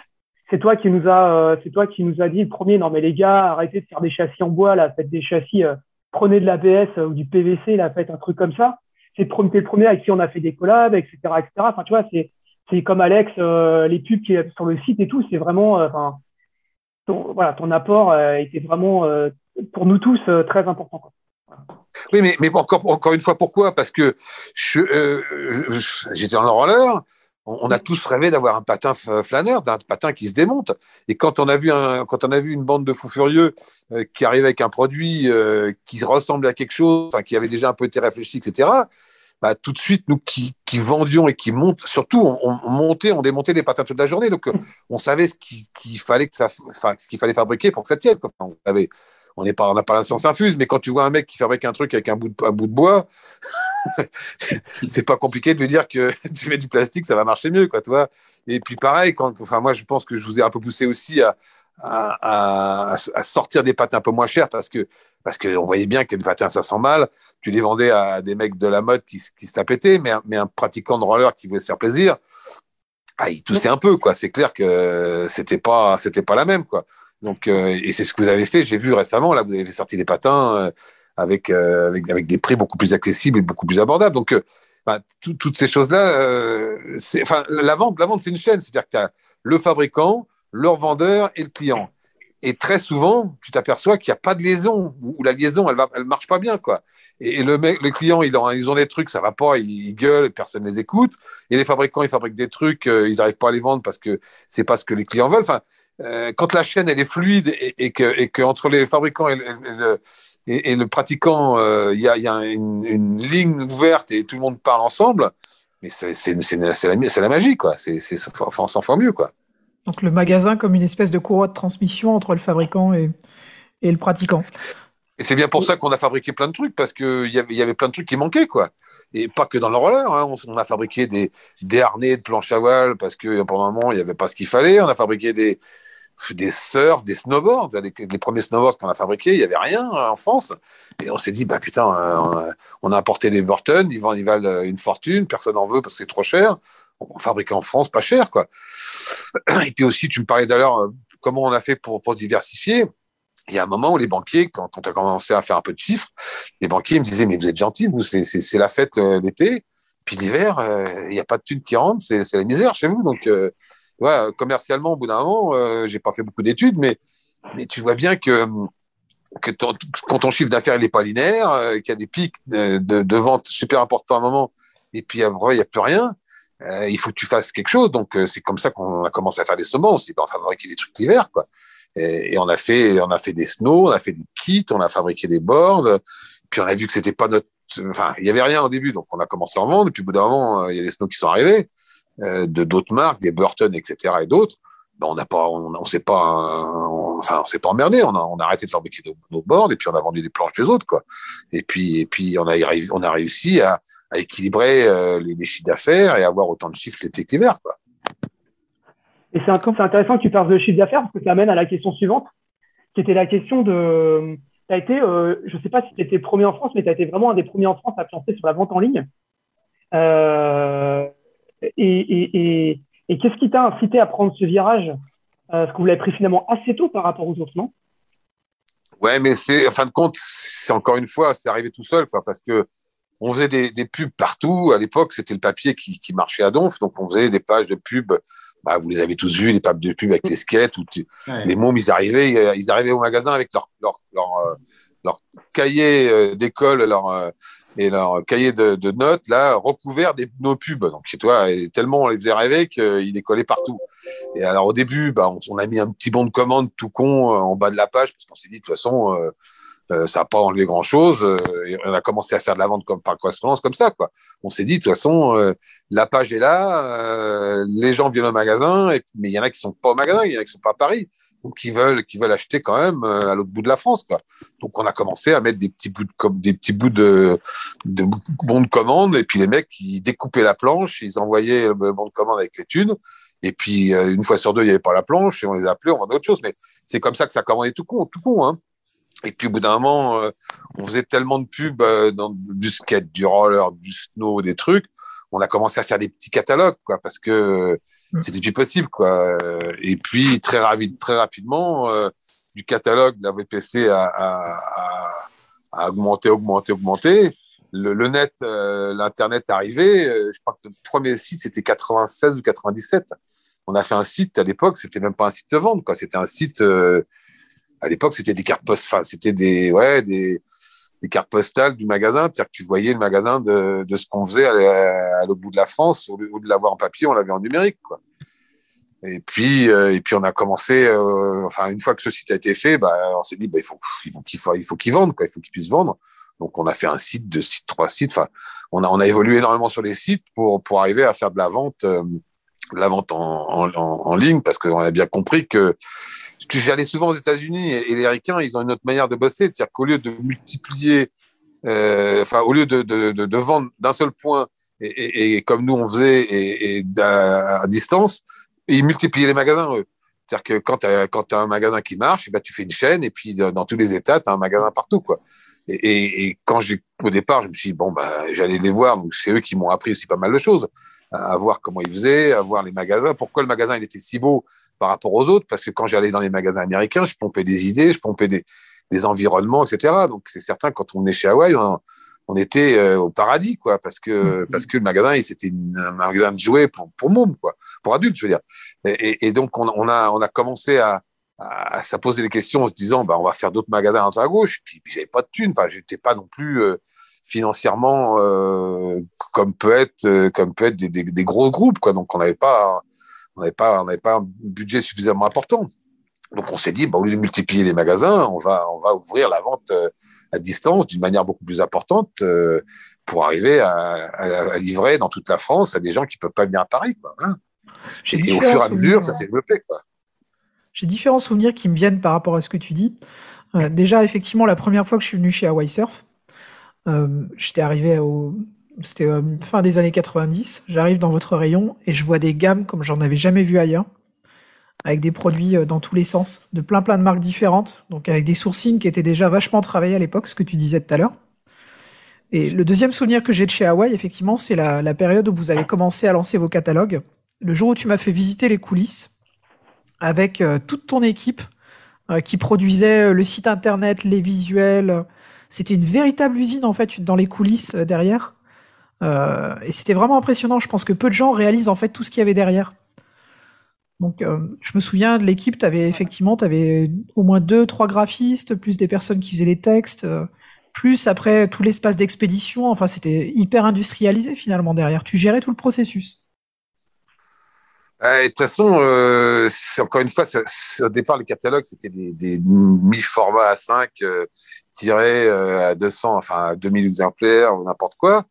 C'est toi qui nous a, euh, c'est toi qui nous a dit le premier. Non mais les gars, arrêtez de faire des châssis en bois, là, faites des châssis, euh, prenez de l'ABS euh, ou du PVC, là, faites un truc comme ça. C'est le premier, avec qui on a fait des collabs, etc., etc. Enfin, tu vois, c'est, c'est comme Alex, euh, les pubs qui est sur le site et tout, c'est vraiment, euh, ton, voilà, ton apport euh, était vraiment euh, pour nous tous très important. Oui, mais, mais encore, encore une fois, pourquoi? Parce que je, j'étais dans roller, on, a tous rêvé d'avoir un patin flâneur, d'un patin qui se démonte. Et quand on a vu, un, quand on a vu une bande de fous furieux euh, qui arrivait avec un produit euh, qui ressemblait à quelque chose, qui avait déjà un peu été réfléchi, etc., bah, tout de suite, nous qui, qui vendions et qui montent, surtout, on, on montait, on démontait les patins toute la journée. Donc, on savait ce qu'il fallait que ça, enfin, ce qu'il fallait fabriquer pour que ça tienne. quoi. Enfin, on savait, on n'est pas, on n'a pas la science infuse, mais quand tu vois un mec qui fabrique un truc avec un bout de, un bout de bois, c'est pas compliqué de lui dire que tu mets du plastique, ça va marcher mieux, quoi, tu vois. Et puis pareil, quand, enfin, moi, je pense que je vous ai un peu poussé aussi à, à, sortir des patins un peu moins chers parce que parce qu'on voyait bien que les patins ça sent mal. Tu les vendais à des mecs de la mode qui, qui se la pétaient, mais, mais un pratiquant de roller qui voulait se faire plaisir, ah, il toussait un peu quoi. C'est clair que c'était pas c'était pas la même quoi. Donc euh, et c'est ce que vous avez fait. J'ai vu récemment là, vous avez sorti des patins euh, avec, euh, avec avec des prix beaucoup plus accessibles et beaucoup plus abordables. Donc bah, toutes ces choses là, enfin la vente la vente c'est une chaîne. C'est-à-dire que tu as le fabricant, leur vendeur et le client. Et très souvent, tu t'aperçois qu'il n'y a pas de liaison, ou la liaison, elle ne elle marche pas bien. quoi. Et, le, mec, le client, ils ont, ils ont des trucs, ça va pas, ils, gueulent, personne ne les écoute. Et les fabricants, ils fabriquent des trucs, ils n'arrivent pas à les vendre parce que c'est pas ce que les clients veulent. Enfin, quand la chaîne, elle est fluide et, et que, et que entre les fabricants et, le, et le pratiquant, euh, il y, a, y, a, une, ligne ouverte et tout le monde parle ensemble, mais c'est la, la magie, quoi. C'est, enfin, s'en fait mieux, quoi. Donc le magasin comme une espèce de courroie de transmission entre le fabricant et, et le pratiquant. Et c'est bien pour ça qu'on a fabriqué plein de trucs, parce qu'il y avait, y avait plein de trucs qui manquaient, quoi. Et pas que dans le roller, hein. on, a fabriqué des, des harnais de planche à voile, parce que pendant un moment, il n'y avait pas ce qu'il fallait. On a fabriqué des, des surfs, des snowboards. Les, premiers snowboards qu'on a fabriqués, il n'y avait rien hein, en France. Et on s'est dit, bah putain, euh, on a, apporté des Burton, ils, ils valent une fortune, personne n'en veut parce que c'est trop cher fabriqué en France, pas cher, quoi. Et puis aussi, tu me parlais d'ailleurs euh, comment on a fait pour, diversifier. Il y a un moment où les banquiers, quand, on a commencé à faire un peu de chiffres, les banquiers me disaient, mais vous êtes gentils, vous, c'est la fête euh, l'été, puis l'hiver, euh, il n'y a pas de thunes qui rentrent, c'est la misère chez vous. Donc, ouais, commercialement, au bout d'un moment, j'ai pas fait beaucoup d'études, mais, mais tu vois bien que que quand ton chiffre d'affaires n'est pas linéaire, qu'il y a des pics de, de, vente super importants à un moment, et puis après, il n'y a plus rien, euh, il faut que tu fasses quelque chose. Donc, euh, c'est comme ça qu'on a commencé à faire des snowboards. On s'est dit, on fabriquer des trucs l'hiver, quoi. Et, on a fait, on a fait des snows, on a fait des kits, on a fabriqué des boards. Puis on a vu que c'était pas notre, enfin, il y avait rien au début, donc on a commencé à en vendre. Et puis au bout d'un moment, euh, il y a des snows qui sont arrivés, euh, de d'autres marques, des Burton, etc. et d'autres. Ben, on n'a pas, on, on s'est pas, on, enfin, on pas emmerdé. On a, on a arrêté de fabriquer nos, nos, boards et puis on a vendu des planches des autres, quoi. Et puis, et puis on a, on a réussi à, à équilibrer euh, les, chiffres d'affaires et avoir autant de chiffres l'été que l'hiver. Et c'est intéressant que tu parles de chiffre d'affaires parce que ça amène à la question suivante, qui était la question de. Été, euh, je ne sais pas si tu étais premier en France, mais tu as été vraiment un des premiers en France à te lancer sur la vente en ligne. Euh, et, et, et, et qu'est-ce qui t'a incité à prendre ce virage euh, Parce que vous l'avez pris finalement assez tôt par rapport aux autres, non? Ouais, mais c'est, en fin de compte, c'est encore une fois, c'est arrivé tout seul, quoi, parce que on faisait des, des pubs partout. À l'époque, c'était le papier qui, qui, marchait à donf, donc on faisait des pages de pubs. Bah, vous les avez tous vus, les pages de pub avec les skates. Ou ouais. Les mômes, ils arrivaient, ils arrivaient au magasin avec leur, leur, leur, euh, leur cahier euh, d'école, leur, euh, et leur cahier de, notes là recouvert des nos pubs donc toi et tellement on les faisait rêver qu'il est collé partout et alors au début bah on, a mis un petit bon de commande tout con en bas de la page parce qu'on s'est dit de toute façon euh, euh, ça n'a pas enlevé grand chose. Euh, on a commencé à faire de la vente comme par correspondance comme ça, quoi. On s'est dit de toute façon, euh, la page est là, les gens viennent au magasin, mais il y en a qui sont pas au magasin, il y en a qui sont pas à Paris, qui veulent, qui veulent acheter quand même à l'autre bout de la France, quoi. Donc on a commencé à mettre des petits bouts de des petits bouts de, de bons de commande, et puis les mecs qui découpaient la planche, ils envoyaient le bon de commande avec les thunes. Et puis, une fois sur deux, il n'y avait pas la planche et on les appelait, on vendait autre chose. Mais c'est comme ça que ça commandait tout con, tout con, hein. Et puis au bout d'un moment, euh, on faisait tellement de pubs euh, dans du skate, du roller, du snow, des trucs. On a commencé à faire des petits catalogues, quoi, parce que mm. c'était plus possible, quoi. Et puis très rapide, très rapidement, euh, du catalogue, la VPC a, a, a, a augmenté, augmenté, augmenté. Le, le net, euh, l'internet est arrivé. je crois que le premier site c'était 96 ou 97. On a fait un site à l'époque, c'était même pas un site de vente, quoi. C'était un site à l'époque, c'était des cartes postales, c'était des, ouais, des, cartes postales du magasin, c'est-à-dire que tu voyais le magasin de, de ce qu'on faisait à, l'autre bout de la France, au lieu de l'avoir en papier, on l'avait en numérique, quoi. Et puis, euh, et puis on a commencé, euh, enfin une fois que ce site a été fait, bah, on s'est dit, bah, il faut, il faut qu'il faut, il faut qu'ils vendent, quoi, il faut qu'ils puissent vendre. Donc on a fait un site, deux sites, trois sites. Enfin, on a, on a évolué énormément sur les sites pour pour arriver à faire de la vente, euh, la vente en, en, en ligne, parce qu'on a bien compris que J'allais souvent aux États-Unis et, les Ricains, ils ont une autre manière de bosser, c'est-à-dire qu'au lieu de multiplier, euh, enfin, au lieu de, vendre d'un seul point et, comme nous on faisait et, à, à, distance, ils multipliaient les magasins. Eux. C'est-à-dire que quand tu as, un magasin qui marche, bah, tu fais une chaîne et puis dans, tous les États, tu as un magasin partout. Et, quand au départ, je me suis dit, bon, bah, j'allais les voir. Donc, c'est eux qui m'ont appris aussi pas mal de choses, à, voir comment ils faisaient, à voir les magasins. Pourquoi le magasin il était si beau? Par rapport aux autres Parce que quand j'allais dans les magasins américains, je pompais des idées, je pompais des, des environnements, etc. Donc, c'est certain, quand on est chez Hawaï, on, était euh, au paradis, quoi, parce que, mm-hmm. parce que le magasin, c'était un magasin de jouets pour, pour mômes, quoi, pour adultes, je veux dire. Et, et donc, on, on, a, on a commencé à, à, à, poser des questions en se disant, bah, on va faire d'autres magasins à gauche. Puis, puis j'avais pas de thunes. Enfin, j'étais pas non plus euh, financièrement euh, comme peut être, euh, comme peut être des, des, des, gros groupes, quoi. Donc, on n'avait pas, on n'avait pas, on n'avait pas un budget suffisamment important. Donc, on s'est dit, bah, au lieu de multiplier les magasins, on va, on va ouvrir la vente euh, à distance d'une manière beaucoup plus importante pour arriver à, à, livrer dans toute la France à des gens qui peuvent pas venir à Paris, quoi. Hein. Et, au fur et à mesure, ça s'est développé. J'ai différents souvenirs qui me viennent par rapport à ce que tu dis. Euh, déjà, effectivement, la première fois que je suis venu chez Hawaii Surf, euh, j'étais arrivé au. C'était euh, fin des années 90. J'arrive dans votre rayon et je vois des gammes comme j'en avais jamais vu ailleurs, avec des produits dans tous les sens, de plein plein de marques différentes, donc avec des sourcings qui étaient déjà vachement travaillés à l'époque, ce que tu disais tout à l'heure. Et le deuxième souvenir que j'ai de chez Hawaii, effectivement, c'est la, la période où vous avez commencé à lancer vos catalogues. Le jour où tu m'as fait visiter les coulisses, avec euh, toute ton équipe euh, qui produisait euh, le site internet, les visuels. C'était une véritable usine en fait dans les coulisses derrière. Et c'était vraiment impressionnant. Je pense que peu de gens réalisent en fait tout ce qu'il y avait derrière. Donc, je me souviens de l'équipe, tu avais effectivement, tu avais au moins deux, trois graphistes, plus des personnes qui faisaient les textes, plus après tout l'espace d'expédition. Enfin, c'était hyper industrialisé finalement derrière. Tu gérais tout le processus. Euh, de toute façon, euh, encore une fois, au départ, les catalogues, c'était des, des 1000 formats à 5 euh, tirés euh, à 200, enfin à 2000 exemplaires ou n'importe quoi.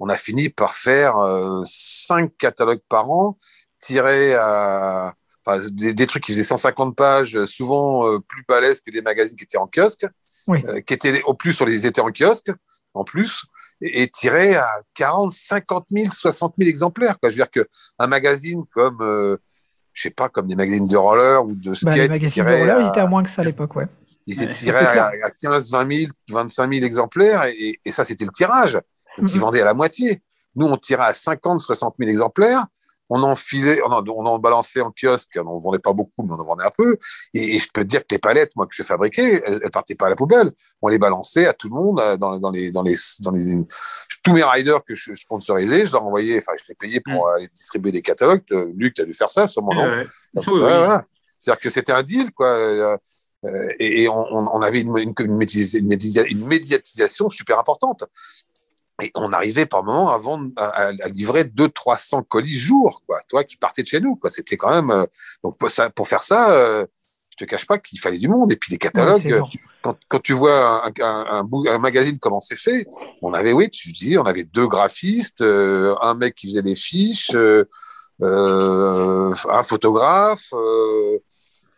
On a fini par faire 5 catalogues par an, tirés à enfin, des, des, trucs qui faisaient 150 pages, souvent plus balèzes que des magazines qui étaient en kiosque, oui. qui étaient au plus sur les étaient en kiosque, en plus et tiré à 40, 50 000, 60 000 exemplaires. Quoi. Je veux dire qu'un magazine comme, euh, je sais pas, comme des magazines de roller ou de bah, skate. les magazines de roller, ils étaient à moins que ça à l'époque, ouais. Ils étaient tirés à, 15, 20 000, 25 000 exemplaires et, et ça, c'était le tirage. Donc, ils vendaient à la moitié. Nous, on tirait à 50, 60 000 exemplaires on en filait, on en, on en balançait en kiosque, on en vendait pas beaucoup, mais on en vendait un peu. Et, je peux te dire que les palettes, moi, que je fabriquais, elles, elles, partaient pas à la poubelle. On les balançait à tout le monde euh, dans, dans les, dans les, dans les, tous mes riders que je sponsorisais, je leur envoyais, enfin, je les payais pour mm. aller distribuer des catalogues. Luc, tu as dû faire ça, sûrement, non? Ouais. C'est-à-dire que c'était un deal, quoi. Euh, et, et on, on, avait une, une, une, médiatisation super importante. Et on arrivait par moment à, vendre, à, à livrer 200-300 colis jour, quoi, toi, qui partaient de chez nous. Quoi. C'était quand même. Euh, donc, pour, ça, pour faire ça, euh, je te cache pas qu'il fallait du monde. Et puis, les catalogues, quand, quand, tu vois un, un, un, magazine, comment c'est fait, on avait, oui, tu dis, on avait deux graphistes, euh, un mec qui faisait des fiches, euh, un photographe.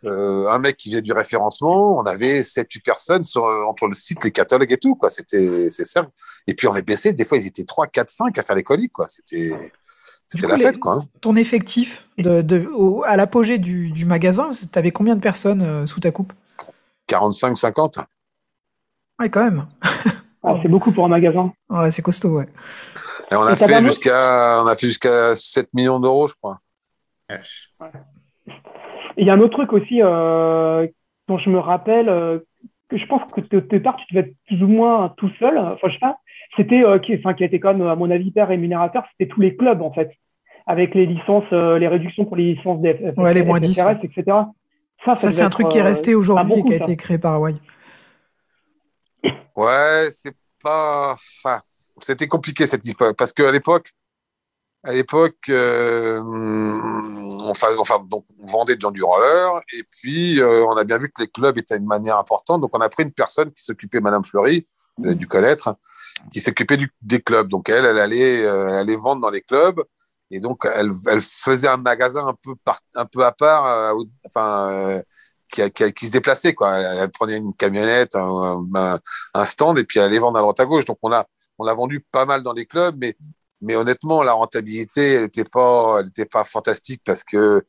Euh, un mec qui faisait du référencement, on avait 7-8 personnes sur, entre le site, les catalogues et tout, quoi. C'était, simple. Et puis on avait baissé, des fois ils étaient 3, 4, 5 à faire les colis, quoi. C'était, c'était la fête, quoi. Hein. Ton effectif de, de au, à l'apogée du, du magasin, tu avais combien de personnes euh, sous ta coupe? 45, 50. Ouais, quand même. Ah, c'est beaucoup pour un magasin. Ouais, c'est costaud, ouais. Et on a, fait jusqu'à, on a fait jusqu'à 7 millions d'euros, je crois. Ouais il y a un autre truc aussi euh, dont je me rappelle, euh, que je pense que au départ, tu devais être plus ou moins tout seul. Enfin, je sais pas. C'était, euh, qui, enfin, qui a été quand même, à mon avis, hyper rémunérateur. C'était tous les clubs, en fait, avec les licences, euh, les réductions pour les licences des ouais, les moins 10, etc. Ça, ça, c'est un truc qui est resté aujourd'hui et qui a été créé par Hawaii. Ouais, c'est pas. Enfin, c'était compliqué cette époque parce qu'à l'époque, à l'époque, euh, on, enfin, donc, on vendait dans du roller et puis euh, on a bien vu que les clubs étaient une manière importante. Donc on a pris une personne qui s'occupait, Madame Fleury, avez dû connaître, qui s'occupait des clubs. Donc elle, elle allait, euh, elle allait vendre dans les clubs et donc elle, elle faisait un magasin un peu, par, un peu à part, euh, enfin. Euh, qui, qui, qui, se déplaçait quoi. Elle, prenait une camionnette, un, stand et puis elle allait vendre à droite à gauche. Donc on a on l'a vendu pas mal dans les clubs, mais mais honnêtement, la rentabilité, elle n'était pas, elle pas fantastique parce que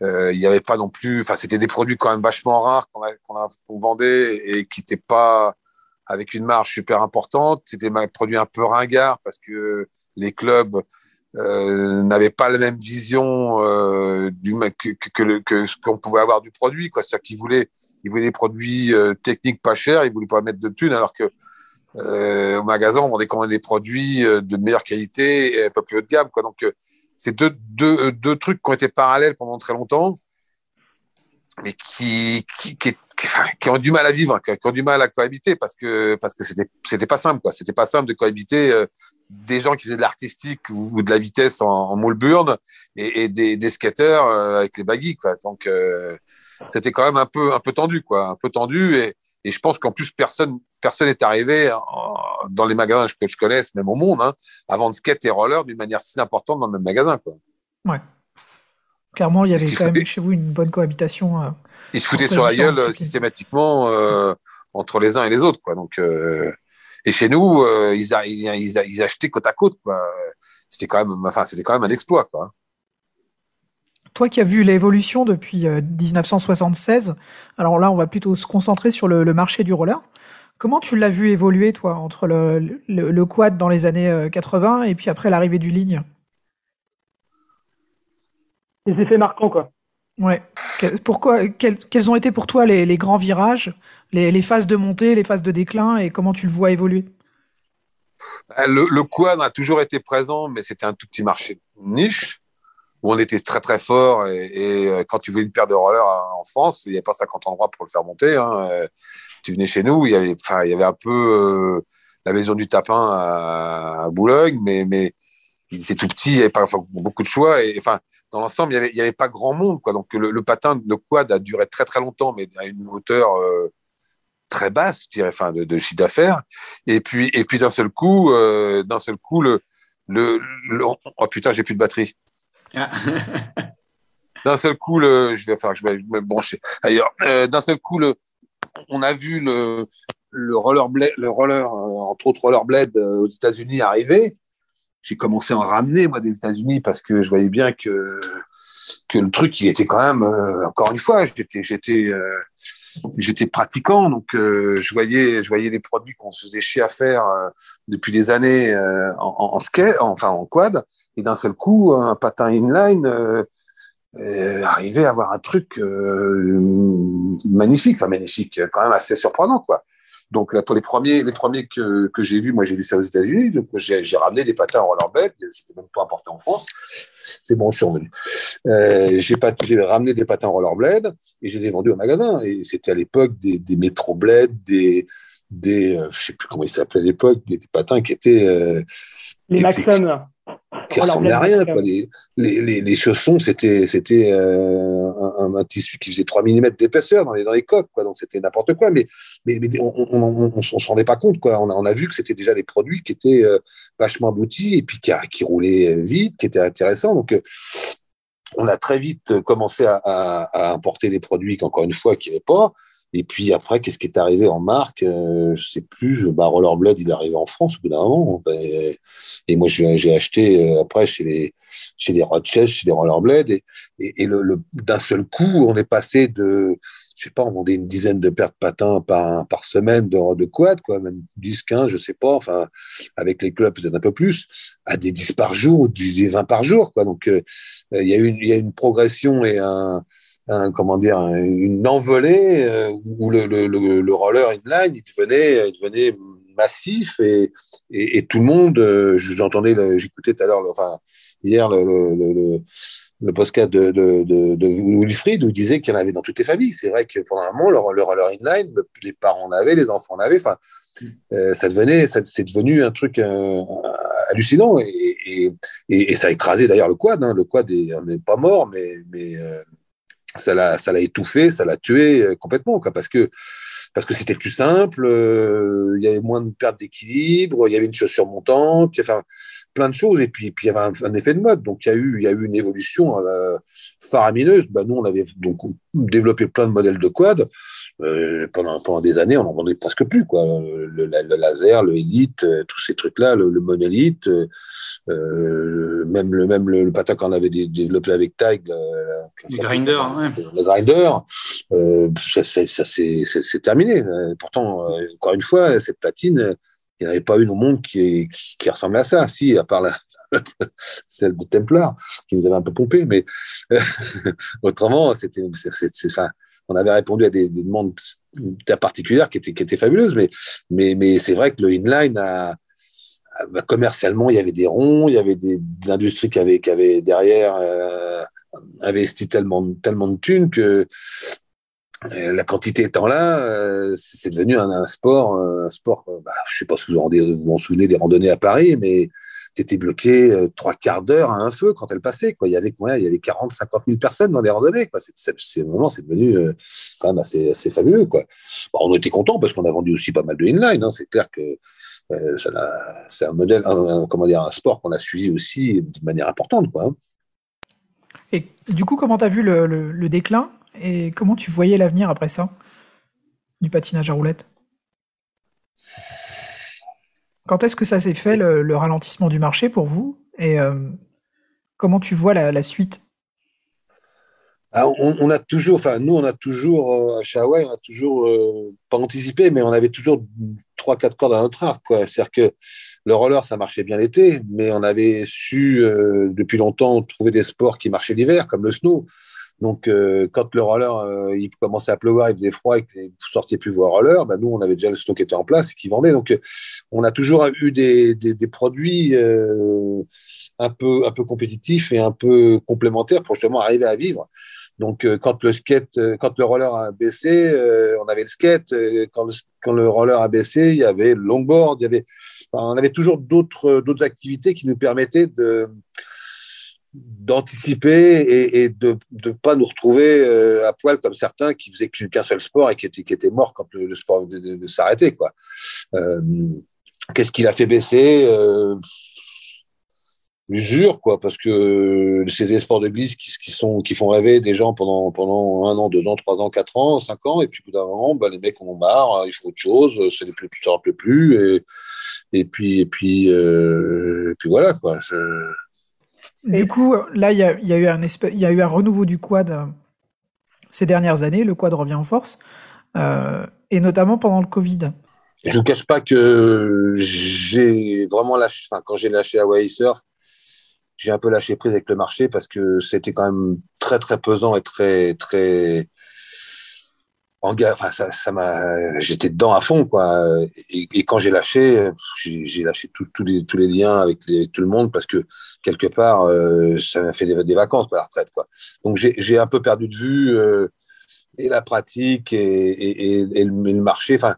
il n'y avait pas non plus, enfin, c'était des produits quand même vachement rares qu'on vendait et qui n'étaient pas avec une marge super importante. C'était des produits un peu ringards parce que les clubs euh, n'avaient pas la même vision euh, du, que, que, que, ce qu'on pouvait avoir du produit. C'est-à-dire qu'ils voulaient, ils voulaient des produits euh, techniques pas chers, ils voulaient pas mettre de thunes, alors que euh, au magasin, on vendait quand même des produits euh, de meilleure qualité et un peu plus haut de gamme. Quoi. Donc, euh, c'est deux, deux, deux trucs qui ont été parallèles pendant très longtemps mais qui, qui, qui, ont du mal à vivre, qui ont du mal à cohabiter parce que parce que c'était c'était pas simple quoi. C'était pas simple de cohabiter des gens qui faisaient de l'artistique ou, de la vitesse en, en et, des, des skateurs avec les baggy quoi. Donc c'était quand même un peu un peu tendu quoi, un peu tendu et, et je pense qu'en plus personne personne n'est arrivé dans les magasins que je connaisse même au monde hein, avant de skate et roller d'une manière si importante dans le même magasin quoi. Ouais. Clairement, il y avait quand même chez vous une bonne cohabitation. Euh, ils se foutaient sur la gueule euh, systématiquement euh, entre les uns et les autres. Quoi. Donc, euh, et chez nous, euh, ils, a, ils, ils, achetaient côte à côte. C'était quand, même, enfin, quand même un exploit. Quoi. Toi qui as vu l'évolution depuis 1976, alors là, on va plutôt se concentrer sur le, le marché du roller. Comment tu l'as vu évoluer, toi, entre le, le, le, quad dans les années 80 et puis après l'arrivée du ligne? Des effets marquants, quoi. Ouais. Pourquoi, quels, quels ont été pour toi les, les grands virages, les, les, phases de montée, les phases de déclin et comment tu le vois évoluer? Le, le quad a toujours été présent, mais c'était un tout petit marché niche où on était très très fort et, euh, quand tu voulais une paire de rollers en France, il n'y avait pas 50 endroits pour le faire monter. Hein. Euh, tu venais chez nous, il y avait, un peu euh, la maison du tapin à, Boulogne, mais, il était tout petit, il n'y avait pas beaucoup de choix. Enfin, dans l'ensemble, il n'y avait, pas grand monde. Donc le, patin, le quad a duré très très longtemps, mais à une hauteur très basse, je dirais, enfin, de, de chiffre d'affaires. Et puis, et puis d'un seul coup, euh, d'un seul coup, le, le, le, oh putain, j'ai plus de batterie. Ah. d'un seul coup, le, je vais faire, je vais me brancher ailleurs. Euh, d'un seul coup, le, on a vu le, le roller, le roller, euh, entre autres rollerblade euh, aux États-Unis arriver j'ai commencé à en ramener moi des États-Unis parce que je voyais bien que que le truc il était quand même encore une fois j'étais j'étais j'étais pratiquant donc euh, je voyais je voyais des produits qu'on se faisait chier à faire euh, depuis des années euh, en, en skate enfin en quad. Et d'un seul coup un patin inline arrivait à avoir un truc magnifique enfin magnifique quand même assez surprenant quoi donc là, pour les premiers, les premiers que, que j'ai vus, moi j'ai vu ça aux États-Unis. Donc j'ai ramené des patins en rollerblade. C'était même pas importé en France. C'est bon, je suis revenu. Euh, j'ai ramené des patins en rollerblade et je les ai vendus au magasin. Et c'était à l'époque des, des Metroblade, des des euh, je sais plus comment ils s'appelaient à l'époque, des, des, patins qui étaient euh, les Maxim qui ressemblait à rien. Quoi. Les, les, les, chaussons, c'était c'était euh, un, tissu qui faisait 3 mm d'épaisseur dans les, dans les coques, donc c'était n'importe quoi. Mais, on on, on, se rendait pas compte. On, a, vu que c'était déjà des produits qui étaient euh, vachement aboutis et puis qui, roulaient vite, qui étaient intéressants. Donc, euh, on a très vite commencé à, à, importer des produits qu'encore une fois, qui n'y avait pas. Et puis après, qu'est-ce qui est arrivé en marque euh, Je sais plus. Bah, Rollerblood, il est arrivé en France au bout d'un moment. Et, et moi, j'ai acheté euh, après chez les chez les chez les Rollerblade. Et, d'un seul coup, on est passé de, je sais pas, on vendait une dizaine de paires de patins par, semaine de, de quad, quoi, même 10, 15, je sais pas, enfin, avec les clubs, peut-être un peu plus, à des 10 par jour, des 20 par jour, quoi. Donc, euh, il y y a une progression et un, un, comment dire, une envolée euh, où le, le, le, le, roller inline, il devenait, il devenait massif et, et, et tout le monde, euh, j'entendais, j'écoutais tout à l'heure, enfin, hier, le, le, podcast de, de, de, de Wilfried où il disait qu'il y en avait dans toutes les familles. C'est vrai que pendant un moment, le, le roller inline, les parents en avaient, les enfants en avaient. Enfin, euh, ça devenait, ça, c'est devenu un truc euh, hallucinant et, et, et, et, ça a écrasé d'ailleurs le quad. Hein. Le quad n'est pas mort, mais, mais euh, ça l'a ça l'a étouffé, ça l'a tué euh, complètement quoi parce que parce que c'était plus simple, euh, il y avait moins de perte d'équilibre, il y avait une chaussure montante, enfin plein de choses et puis puis il y avait un, un, effet de mode donc il y a eu il y a eu une évolution euh, faramineuse. Bah, nous on avait donc développé plein de modèles de quad euh, pendant, pendant des années, on n'en vendait presque plus. Quoi. Le, laser, le Elite, tous ces trucs-là, le, monolithe, même, le, même le, patin qu'on avait développé avec Tag, le grinder, ouais. le grinder, ça, ça c'est terminé. Pourtant, encore une fois, cette platine, il n'y en avait pas une au monde qui, qui, qui ressemblait à ça. Si, à part la, celle de Templar, qui nous avait un peu pompé, mais autrement, c'était, enfin, on avait répondu à des, demandes particulières qui étaient, qui étaient fabuleuses, mais, c'est vrai que le inline a, commercialement, il y avait des ronds, il y avait des, industries qui avaient, derrière euh, investi tellement, tellement de thunes que euh, la quantité étant là, euh, c'est devenu un, sport, un sport. Bah, je sais pas si vous vous en souvenez des randonnées à Paris, mais tu étais bloqué euh, trois quarts d'heure à un feu quand elle passait. Quoi. Il, y avait, il y avait 40, 50 000 personnes dans les randonnées. Quoi. C'est, c'est, devenu euh, quand même assez, fabuleux. Quoi. Bon, on était content parce qu'on a vendu aussi pas mal de inline. Hein. C'est clair que euh, c'est un modèle, un, comment dire, un sport qu'on a suivi aussi de manière importante. Hein. Et du coup, comment tu as vu le, le déclin et comment tu voyais l'avenir après ça du patinage à roulettes? Quand est-ce que ça s'est fait, le, ralentissement du marché pour vous Et euh, comment tu vois la, suite? Ah, on, a toujours, enfin nous on a toujours euh, à Hawaii, on a toujours euh, pas anticipé, mais on avait toujours trois quatre cordes à notre arc. C'est-à-dire que le roller ça marchait bien l'été, mais on avait su depuis longtemps trouver des sports qui marchaient l'hiver, comme le snow. Donc, euh, quand le roller, euh, il commençait à pleuvoir, il faisait froid et que vous sortiez plus voir roller, ben nous, on avait déjà le stock qui était en place et qui vendait. Donc, euh, on a toujours eu des, produits un, peu, un peu compétitifs et un peu complémentaires pour justement arriver à vivre. Donc, quand le skate, quand le roller a baissé, on avait le skate. Quand le, roller a baissé, il y avait le longboard. On avait toujours d'autres activités qui nous permettaient de, d'anticiper et, de ne pas nous retrouver euh, à poil comme certains qui faisaient qu'un seul sport et qui étaient, qui étaient morts quand le, sport de, s'arrêter. Quoi. Euh, qu'est-ce qu'il a fait baisser euh, L'usure, quoi, parce que c'est des sports de glisse qui, qui, sont, qui font rêver des gens pendant, pendant un an, deux ans, trois ans, quatre ans, cinq ans, et puis au bout d'un moment, bah, les mecs en ont marre, ils font autre chose, ça ne leur plaît plus, et, et puis, et puis, et puis voilà, quoi. Du coup, là, il y a, eu un il y a eu un renouveau du quad euh, ces dernières années. Le quad revient en force, euh, et notamment pendant le Covid. Je ne vous cache pas que j'ai vraiment lâché, enfin, quand j'ai lâché Hawaii Surf, j'ai un peu lâché prise avec le marché parce que c'était quand même très, très pesant et très, très, enfin, ça, ça m'a, j'étais dedans à fond, quoi. Et, quand j'ai lâché, j'ai lâché tous les, tous les liens avec, tout le monde parce que quelque part, euh, ça m'a fait des, vacances, quoi, la retraite, quoi. Donc j'ai un peu perdu de vue euh, et la pratique et, et, le, marché. Enfin,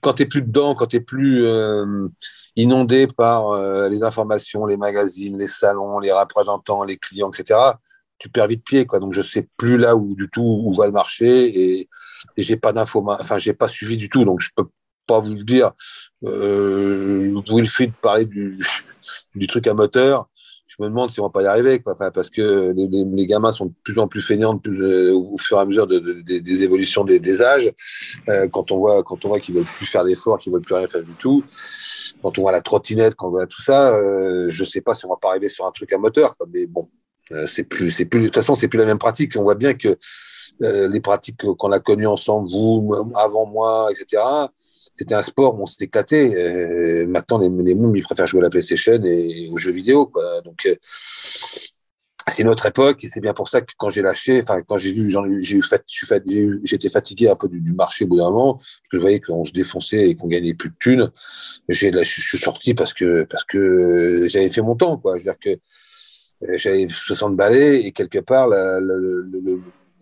quand tu plus dedans, quand tu plus euh, inondé par les informations, les magazines, les salons, les représentants, les clients, etc tu perds vite pied quoi. Donc je sais plus là où du tout où va le marché et, et j'ai pas d'infos enfin j'ai pas suivi du tout donc je peux pas vous le dire. Euh, Wilfried parlait du, du truc à moteur. Je me demande si on va pas y arriver quoi. Enfin, parce que les, les, gamins sont de plus en plus feignants euh, au fur et à mesure de, des évolutions des, des âges. Euh, quand on voit quand on voit qu'ils veulent plus faire d'efforts qu'ils veulent plus rien faire du tout. Quand on voit la trottinette quand on voit tout ça euh, je sais pas si on va pas arriver sur un truc à moteur quoi. mais bon c'est plus, c'est plus, de toute façon, c'est plus la même pratique. On voit bien que euh, les pratiques qu'on a connues ensemble, vous, avant moi, etc., c'était un sport on s'était éclaté. Euh, maintenant, les, les ils préfèrent jouer à la PlayStation et, aux jeux vidéo. Quoi. Donc, euh, c'est une autre époque et c'est bien pour ça que quand j'ai lâché, enfin, quand j'ai vu, j'ai eu, j'étais fatigué un peu du, marché au bout d'un moment, parce que je voyais qu'on se défonçait et qu'on gagnait plus de thunes. J'ai, je suis sorti parce que, parce que j'avais fait mon temps, quoi. Je veux dire que, euh, j'avais 60 balais et quelque part, la, la,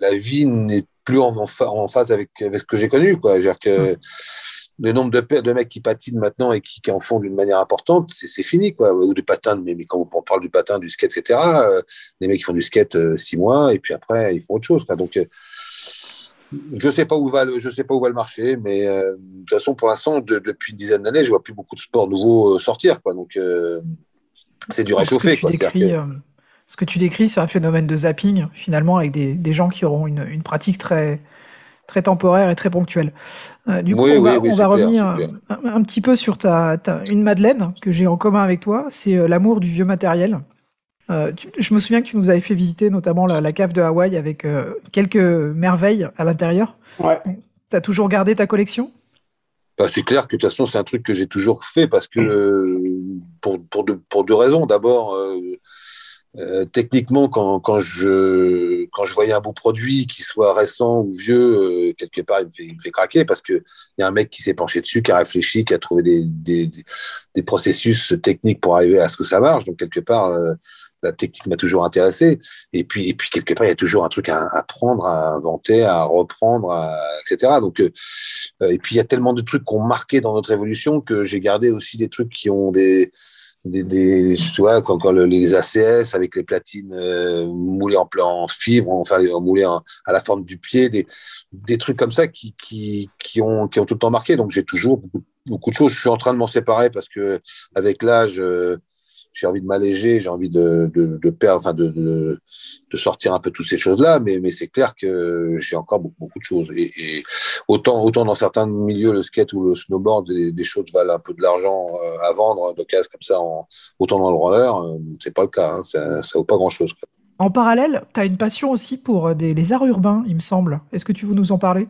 la, vie n'est plus en, en, phase avec, avec ce que j'ai connu. Quoi. -dire que le nombre de, de mecs qui patinent maintenant et qui, qui en font d'une manière importante, c'est fini. Quoi. Ou de patins, mais, mais, quand on parle du patin, du skate, etc., euh, les mecs qui font du skate euh, six mois et puis après, ils font autre chose. Quoi. Donc, euh, je sais pas où va le, je sais pas où va le marché, mais euh, de toute façon, pour l'instant, de, depuis une dizaine d'années, je vois plus beaucoup de sports nouveaux sortir. Quoi. Donc, c'est du réchauffé. Quoi, ce que tu décris, c'est un phénomène de zapping, finalement, avec des, des gens qui auront une, une, pratique très, très temporaire et très ponctuel. du coup, on va, revenir un, petit peu sur ta, une Madeleine que j'ai en commun avec toi, c'est l'amour du vieux matériel. je me souviens que tu nous avais fait visiter notamment la, cave de Hawaï avec quelques merveilles à l'intérieur. Ouais. Tu as toujours gardé ta collection? Bah, c'est clair que de toute façon, c'est un truc que j'ai toujours fait parce que euh, pour, pour, deux, pour deux raisons. D'abord, euh, euh, techniquement, quand, quand, je, quand je voyais un beau produit, qui soit récent ou vieux, quelque part, il me, fait, il me fait craquer parce qu'il y a un mec qui s'est penché dessus, qui a réfléchi, qui a trouvé des, des, des, processus techniques pour arriver à ce que ça marche. Donc, quelque part, la technique m'a toujours intéressé. Et puis, et puis quelque part, il y a toujours un truc à apprendre, à inventer, à reprendre, etc. Donc, euh, et puis il y a tellement de trucs qui ont marqué dans notre évolution que j'ai gardé aussi des trucs qui ont des des, des tu vois, quand, les ACS avec les platines euh, moulées en, en fibre, enfin moulées à la forme du pied, des, des trucs comme ça qui, qui, qui, ont, qui ont tout le temps marqué. Donc j'ai toujours beaucoup, beaucoup de choses. Je suis en train de m'en séparer parce que avec l'âge, euh, j'ai envie de m'alléger, j'ai envie de, de, perdre, enfin de, de, sortir un peu toutes ces choses-là, mais, mais c'est clair que j'ai encore beaucoup, beaucoup de choses. Et, autant, autant dans certains milieux, le skate ou le snowboard, des, choses valent un peu de l'argent euh, à vendre de cases comme ça, autant dans le roller, euh, c'est pas le cas, hein, ça, ça vaut pas grand-chose. En parallèle, tu as une passion aussi pour euh, des, les arts urbains, il me semble. Est-ce que tu veux nous en parler?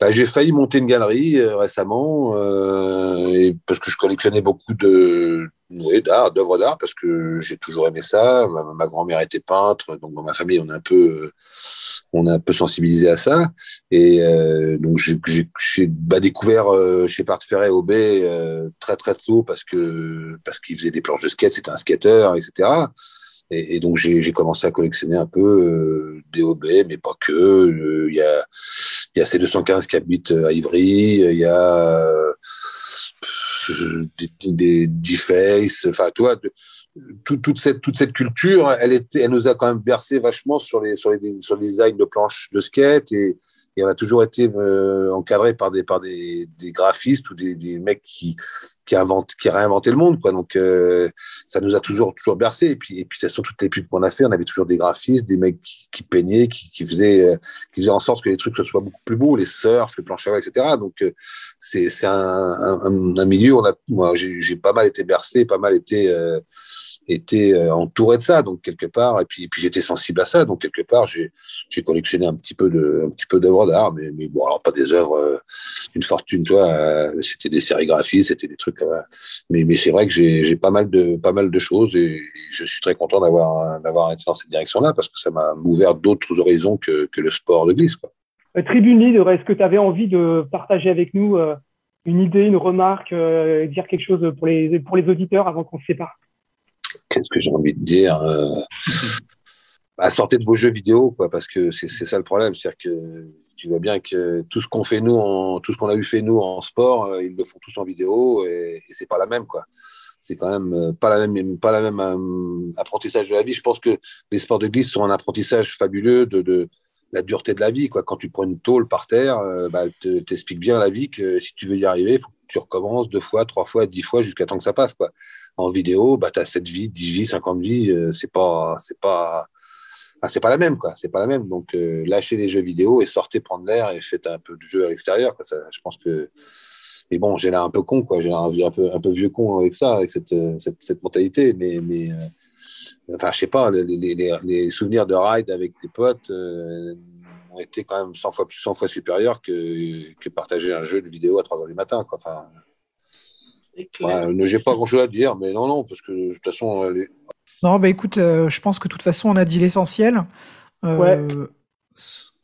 Bah, j'ai failli monter une galerie euh, récemment euh, et parce que je collectionnais beaucoup de d'art, d'œuvres d'art parce que j'ai toujours aimé ça. Ma, grand-mère était peintre, donc dans ma famille on est un peu on a un peu sensibilisé à ça et euh, donc j'ai bah, découvert euh, chez Part Ferret au B très très tôt parce que parce qu'il faisait des planches de skate, c'était un skater, etc. Et, donc j'ai commencé à collectionner un peu euh, des OB, mais pas que. Euh, il y, a, y a C215 qui habite à Ivry, il y a euh, des, des face enfin tu vois, toute, cette, toute cette culture, elle, était, elle nous a quand même bercé vachement sur les, sur les, sur les designs de planches de skate et, et on a toujours été euh, encadré par des, par des, des graphistes ou des mecs qui, qui, inventent, qui réinventé le monde. Quoi. Donc, euh, ça nous a toujours, toujours bercé. Et puis, et puis, toute toutes les pubs qu'on a fait, on avait toujours des graphistes, des mecs qui, peignaient, qui, faisaient, euh, qui faisaient en sorte que les trucs soient beaucoup plus beaux, les surfs, les planches à etc. Donc, euh, c'est, un, milieu, on a, moi, j'ai, pas mal été bercé, pas mal été, été entouré de ça. Donc, quelque part, et puis, puis j'étais sensible à ça. Donc, quelque part, j'ai, j'ai collectionné un petit peu de, un petit peu d'œuvres d'art, mais, mais bon, alors pas des œuvres d'une fortune, toi, c'était des sérigraphies, c'était des trucs mais, mais c'est vrai que j'ai pas mal de pas mal de choses et je suis très content d'avoir d'avoir été dans cette direction-là parce que ça m'a ouvert d'autres horizons que, que, le sport de glisse. Quoi. Euh, Tribune Leader, est-ce que tu avais envie de partager avec nous euh, une idée, une remarque, euh, dire quelque chose pour les pour les auditeurs avant qu'on se sépare? Qu'est-ce que j'ai envie de dire bah, Sortez de vos jeux vidéo, quoi, parce que c'est ça le problème, c'est-à-dire que tu vois bien que tout ce qu'on fait nous, tout ce qu'on a eu fait nous en sport, euh, ils le font tous en vidéo et, et c'est pas la même quoi. C'est quand même euh, pas la même, pas la même euh, apprentissage de la vie. Je pense que les sports de glisse sont un apprentissage fabuleux de, la dureté de la vie. Quoi. Quand tu prends une tôle par terre, bah, elle t'explique bien la vie que si tu veux y arriver, faut que tu recommences deux fois, trois fois, dix fois jusqu'à temps que ça passe. Quoi. En vidéo, bah, tu as 7 vies, 10 vies, 50 vies. c'est pas, c'est pas, ah, c'est pas la même, quoi. C'est pas la même. Donc, euh, lâchez les jeux vidéo et sortez prendre l'air et faites un peu de jeu à l'extérieur. je pense que. Mais bon, j'ai l'air un peu con, quoi. J'ai l'air un peu, un peu vieux con avec ça, avec cette, euh, cette, cette mentalité. Mais, mais euh, enfin, je sais pas, les, les, les, souvenirs de ride avec des potes ont été quand même 100 fois, 100 fois supérieurs que, que partager un jeu de vidéo à 3 heures du matin, quoi. Enfin, ouais, j'ai pas grand chose à dire, mais non, non, parce que de toute façon, les, non, bah écoute, euh, je pense que de toute façon, on a dit l'essentiel. Euh, ouais.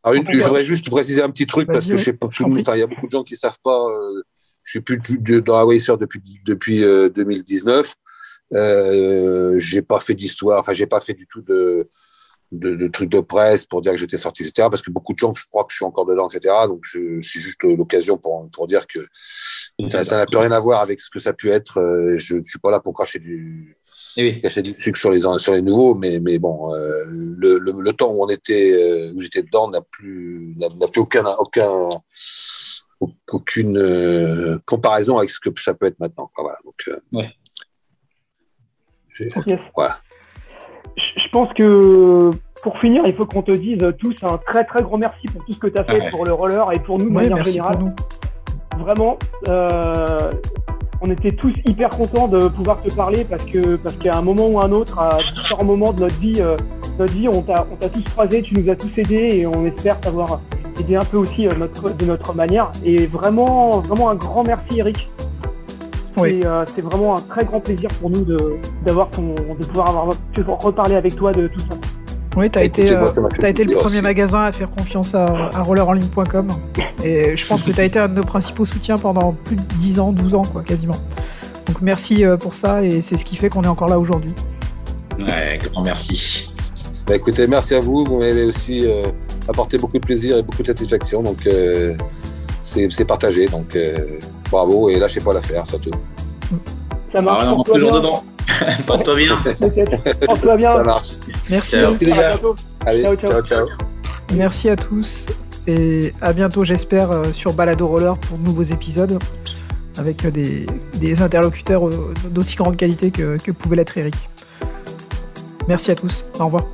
Ah, je voudrais juste préciser un petit truc parce que je sais pas, il y a beaucoup de gens qui savent pas. Euh, je suis plus, plus de, dans Racer depuis depuis 2019. Euh, j'ai pas fait d'histoire, enfin j'ai pas fait du tout de, de, de, trucs de presse pour dire que j'étais sorti, etc. Parce que beaucoup de gens, je crois que je suis encore dedans, etc. Donc c'est juste l'occasion pour pour dire que ça n'a plus rien à voir avec ce que ça a pu être. Je, je suis pas là pour cracher du oui. cacher du sucre sur les, sur les nouveaux, mais, mais bon, euh, le, le, le, temps où on était, euh, où j'étais dedans n'a plus, n'a plus aucun, aucun, aucune euh, comparaison avec ce que ça peut être maintenant. Quoi, voilà, donc, euh, ouais. Voilà. Je pense que pour finir, il faut qu'on te dise tous un très très grand merci pour tout ce que tu as fait pour le roller et pour nous de manière générale. Vraiment, euh, on était tous hyper contents de pouvoir te parler parce que parce qu'à un moment ou un autre, à différents moments de notre vie, euh, notre vie, on t'a on t'a tous croisés, tu nous as tous aidés et on espère t'avoir aidé un peu aussi euh, notre, de notre manière. Et vraiment vraiment un grand merci Eric. Oui. Euh, c'est vraiment un très grand plaisir pour nous de d'avoir ton de pouvoir avoir reparler avec toi de tout ça. Oui, tu as, été, euh, as été le premier magasin à faire confiance à, à rollerenligne.com. Et je pense que tu as été un de nos principaux soutiens pendant plus de 10 ans, 12 ans, quoi, quasiment. Donc merci euh, pour ça et c'est ce qui fait qu'on est encore là aujourd'hui. Ouais, grand merci. Bah écoutez, merci à vous. Vous m'avez aussi euh, apporté beaucoup de plaisir et beaucoup de satisfaction. Donc c'est partagé. Donc bravo et lâchez pas l'affaire surtout. Ça marche. Ah, on est toujours dedans. Porte-toi bien. Porte-toi bien. Ça marche. Merci. Merci, à bientôt. Allez, ciao, ciao. ciao. Merci à tous et à bientôt, j'espère, euh, sur Balado Roller pour de nouveaux épisodes avec euh, des, des interlocuteurs euh, d'aussi grande qualité que, que pouvait l'être Eric. Merci à tous. Au revoir.